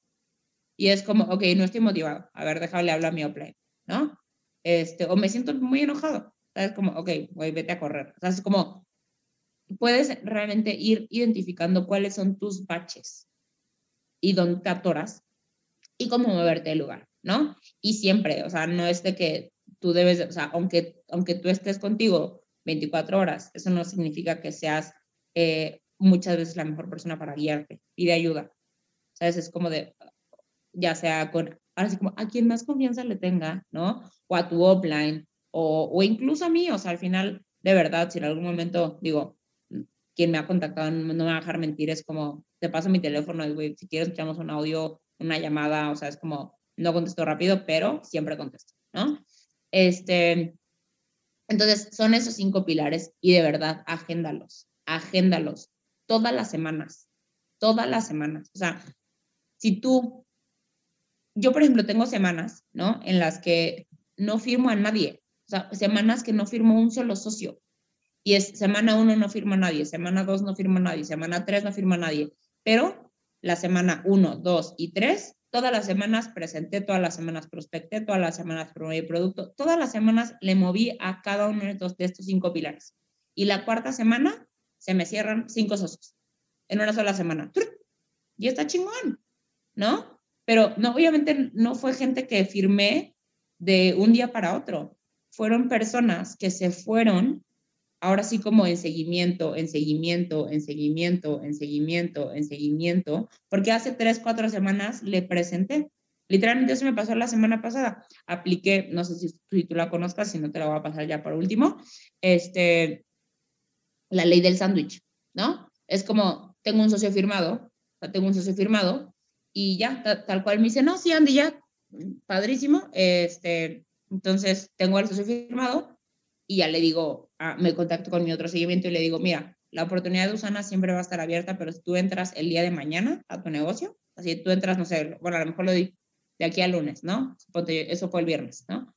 Speaker 1: Y es como, ok, no estoy motivado. A ver, déjale hablar a mi offline, ¿no? Este, o me siento muy enojado. ¿Sabes? Como, ok, voy, vete a correr. O sea, es como, puedes realmente ir identificando cuáles son tus baches y dónde te atoras y cómo moverte del lugar, ¿no? Y siempre, o sea, no es de que tú debes, o sea, aunque, aunque tú estés contigo 24 horas, eso no significa que seas eh, muchas veces la mejor persona para guiarte. Pide ayuda. ¿Sabes? Es como de, ya sea con, ahora sí como a quien más confianza le tenga, ¿no? O a tu offline, o, o incluso a mí, o sea, al final, de verdad, si en algún momento, digo, quien me ha contactado no me va a dejar mentir, es como, te paso mi teléfono, güey, si quieres echamos un audio, una llamada, o sea, es como, no contesto rápido, pero siempre contesto, ¿no? Este, entonces, son esos cinco pilares y de verdad, agéndalos, agéndalos todas las semanas, todas las semanas. O sea, si tú, yo por ejemplo tengo semanas, ¿no? En las que no firmo a nadie, o sea, semanas que no firmo un solo socio. Y es semana uno no firma a nadie, semana dos no firma a nadie, semana tres no firma a nadie. Pero la semana uno, dos y tres Todas las semanas presenté, todas las semanas prospecté, todas las semanas promoví producto, todas las semanas le moví a cada uno de estos, de estos cinco pilares. Y la cuarta semana se me cierran cinco socios en una sola semana. Y está chingón, ¿no? Pero no, obviamente no fue gente que firmé de un día para otro. Fueron personas que se fueron ahora sí como en seguimiento, en seguimiento, en seguimiento, en seguimiento, en seguimiento, porque hace tres, cuatro semanas le presenté. Literalmente eso me pasó la semana pasada. Apliqué, no sé si, si tú la conozcas, si no te la voy a pasar ya por último, este, la ley del sándwich, ¿no? Es como, tengo un socio firmado, tengo un socio firmado y ya, tal, cual me dice, no, sí, Andy, ya, padrísimo, este, entonces tengo el socio firmado, y ya le digo, me contacto con mi otro seguimiento y le digo, mira, la oportunidad de Usana siempre va a estar abierta, pero si tú entras el día de mañana a tu negocio, así tú entras, no sé, bueno, a lo mejor lo di de aquí al lunes, ¿no? Eso fue el viernes, ¿no?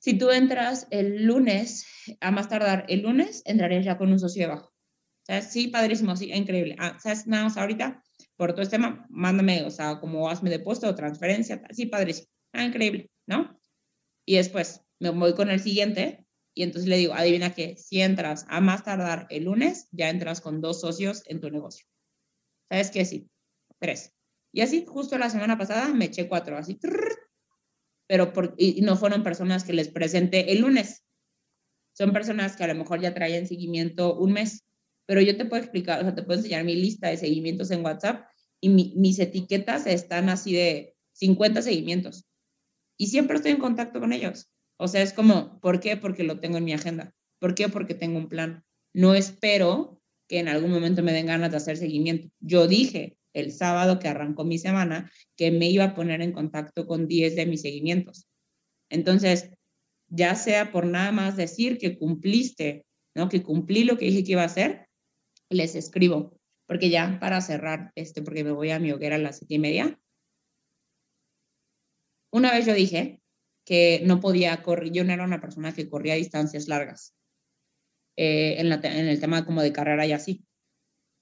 Speaker 1: Si tú entras el lunes, a más tardar el lunes, entrarías ya con un socio debajo. ¿Sabes? Sí, padrísimo, sí, increíble. Ah, ¿Sabes? Nada más ahorita, por todo este tema, mándame, o sea, como hazme depósito o transferencia, sí, padrísimo. Ah, increíble, ¿no? Y después me voy con el siguiente, y entonces le digo, adivina que si entras a más tardar el lunes, ya entras con dos socios en tu negocio. ¿Sabes qué? Sí, tres. Y así, justo la semana pasada me eché cuatro, así, pero por, y no fueron personas que les presenté el lunes. Son personas que a lo mejor ya traían seguimiento un mes, pero yo te puedo explicar, o sea, te puedo enseñar mi lista de seguimientos en WhatsApp y mis etiquetas están así de 50 seguimientos. Y siempre estoy en contacto con ellos. O sea, es como, ¿por qué? Porque lo tengo en mi agenda. ¿Por qué? Porque tengo un plan. No espero que en algún momento me den ganas de hacer seguimiento. Yo dije el sábado que arrancó mi semana que me iba a poner en contacto con 10 de mis seguimientos. Entonces, ya sea por nada más decir que cumpliste, ¿no? Que cumplí lo que dije que iba a hacer, les escribo. Porque ya para cerrar, este, porque me voy a mi hoguera a las siete y media, una vez yo dije que no podía correr, yo no era una persona que corría distancias largas eh, en, en el tema como de carrera y así.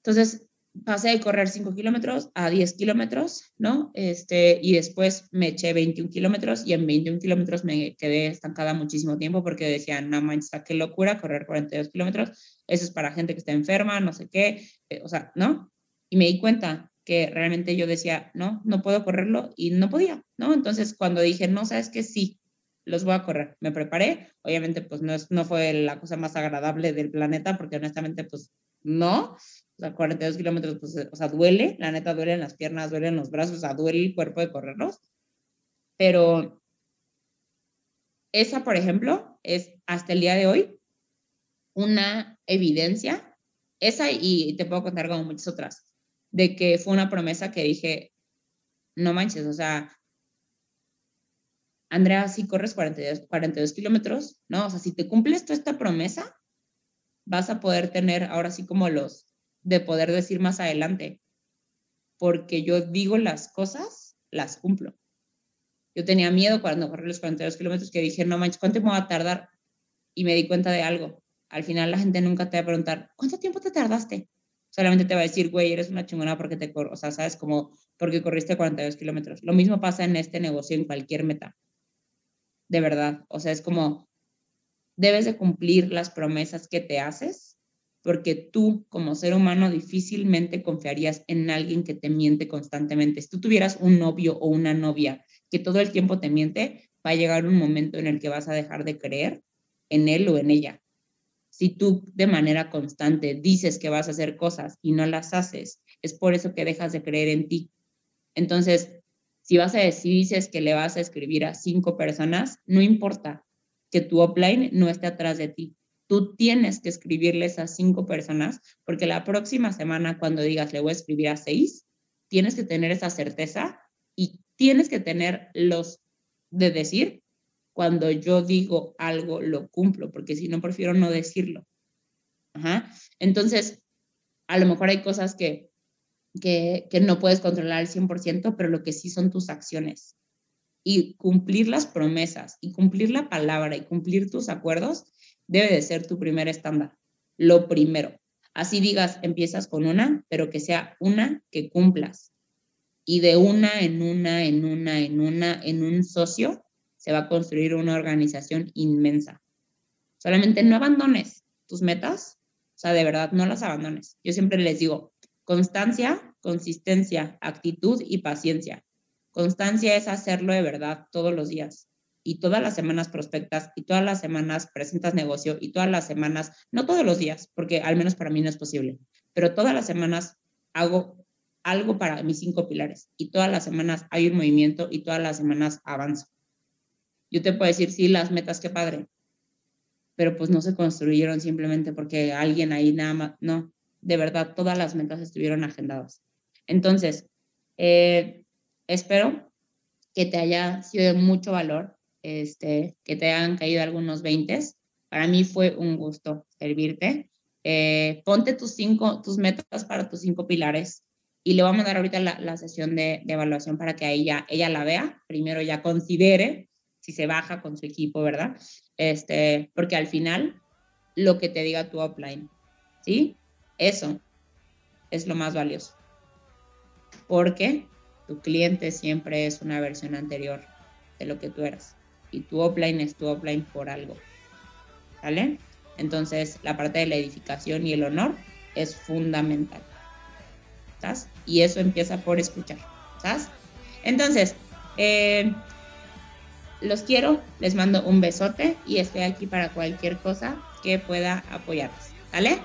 Speaker 1: Entonces pasé de correr 5 kilómetros a 10 kilómetros, ¿no? Este, y después me eché 21 kilómetros y en 21 kilómetros me quedé estancada muchísimo tiempo porque decían, no manches, qué locura correr 42 kilómetros, eso es para gente que está enferma, no sé qué, eh, o sea, ¿no? Y me di cuenta que realmente yo decía, no, no puedo correrlo y no podía, ¿no? Entonces cuando dije, no, sabes que sí, los voy a correr, me preparé, obviamente pues no, es, no fue la cosa más agradable del planeta porque honestamente pues no, o sea, 42 kilómetros, pues, o sea, duele, la neta duele en las piernas, duele en los brazos, o sea, duele el cuerpo de correrlos, pero esa, por ejemplo, es hasta el día de hoy una evidencia, esa y te puedo contar como muchas otras, de que fue una promesa que dije, no manches, o sea, Andrea, si corres 42, 42 kilómetros, ¿no? O sea, si te cumples toda esta promesa, vas a poder tener ahora sí como los de poder decir más adelante, porque yo digo las cosas, las cumplo. Yo tenía miedo cuando corrí los 42 kilómetros que dije, no manches, ¿cuánto me va a tardar? Y me di cuenta de algo. Al final la gente nunca te va a preguntar, ¿cuánto tiempo te tardaste? Solamente te va a decir, güey, eres una chingona porque te, o sea, sabes como, porque corriste 42 kilómetros. Lo mismo pasa en este negocio, en cualquier meta. De verdad. O sea, es como, debes de cumplir las promesas que te haces, porque tú como ser humano difícilmente confiarías en alguien que te miente constantemente. Si tú tuvieras un novio o una novia que todo el tiempo te miente, va a llegar un momento en el que vas a dejar de creer en él o en ella si tú de manera constante dices que vas a hacer cosas y no las haces, es por eso que dejas de creer en ti. Entonces, si vas a decir, dices que le vas a escribir a cinco personas, no importa que tu offline no esté atrás de ti. Tú tienes que escribirles a cinco personas porque la próxima semana cuando digas le voy a escribir a seis, tienes que tener esa certeza y tienes que tener los de decir, cuando yo digo algo, lo cumplo, porque si no, prefiero no decirlo. Ajá. Entonces, a lo mejor hay cosas que, que, que no puedes controlar al 100%, pero lo que sí son tus acciones. Y cumplir las promesas y cumplir la palabra y cumplir tus acuerdos debe de ser tu primer estándar. Lo primero. Así digas, empiezas con una, pero que sea una que cumplas. Y de una en una, en una, en una, en un socio, se va a construir una organización inmensa. Solamente no abandones tus metas, o sea, de verdad, no las abandones. Yo siempre les digo, constancia, consistencia, actitud y paciencia. Constancia es hacerlo de verdad todos los días y todas las semanas prospectas y todas las semanas presentas negocio y todas las semanas, no todos los días, porque al menos para mí no es posible, pero todas las semanas hago algo para mis cinco pilares y todas las semanas hay un movimiento y todas las semanas avanzo. Yo te puedo decir, sí, las metas, qué padre, pero pues no se construyeron simplemente porque alguien ahí nada más, no, de verdad, todas las metas estuvieron agendadas. Entonces, eh, espero que te haya sido de mucho valor este, que te hayan caído algunos 20. Para mí fue un gusto servirte. Eh, ponte tus cinco, tus metas para tus cinco pilares y le voy a mandar ahorita la, la sesión de, de, evaluación para que ella, ella la vea. Primero ya considere si se baja con su equipo, ¿verdad? Este, porque al final lo que te diga tu offline, ¿sí? Eso es lo más valioso. Porque tu cliente siempre es una versión anterior de lo que tú eras y tu offline es tu offline por algo. ¿Vale? Entonces, la parte de la edificación y el honor es fundamental. ¿Estás? Y eso empieza por escuchar. ¿Estás? Entonces, eh, los quiero, les mando un besote y estoy aquí para cualquier cosa que pueda apoyarles. ¿Vale?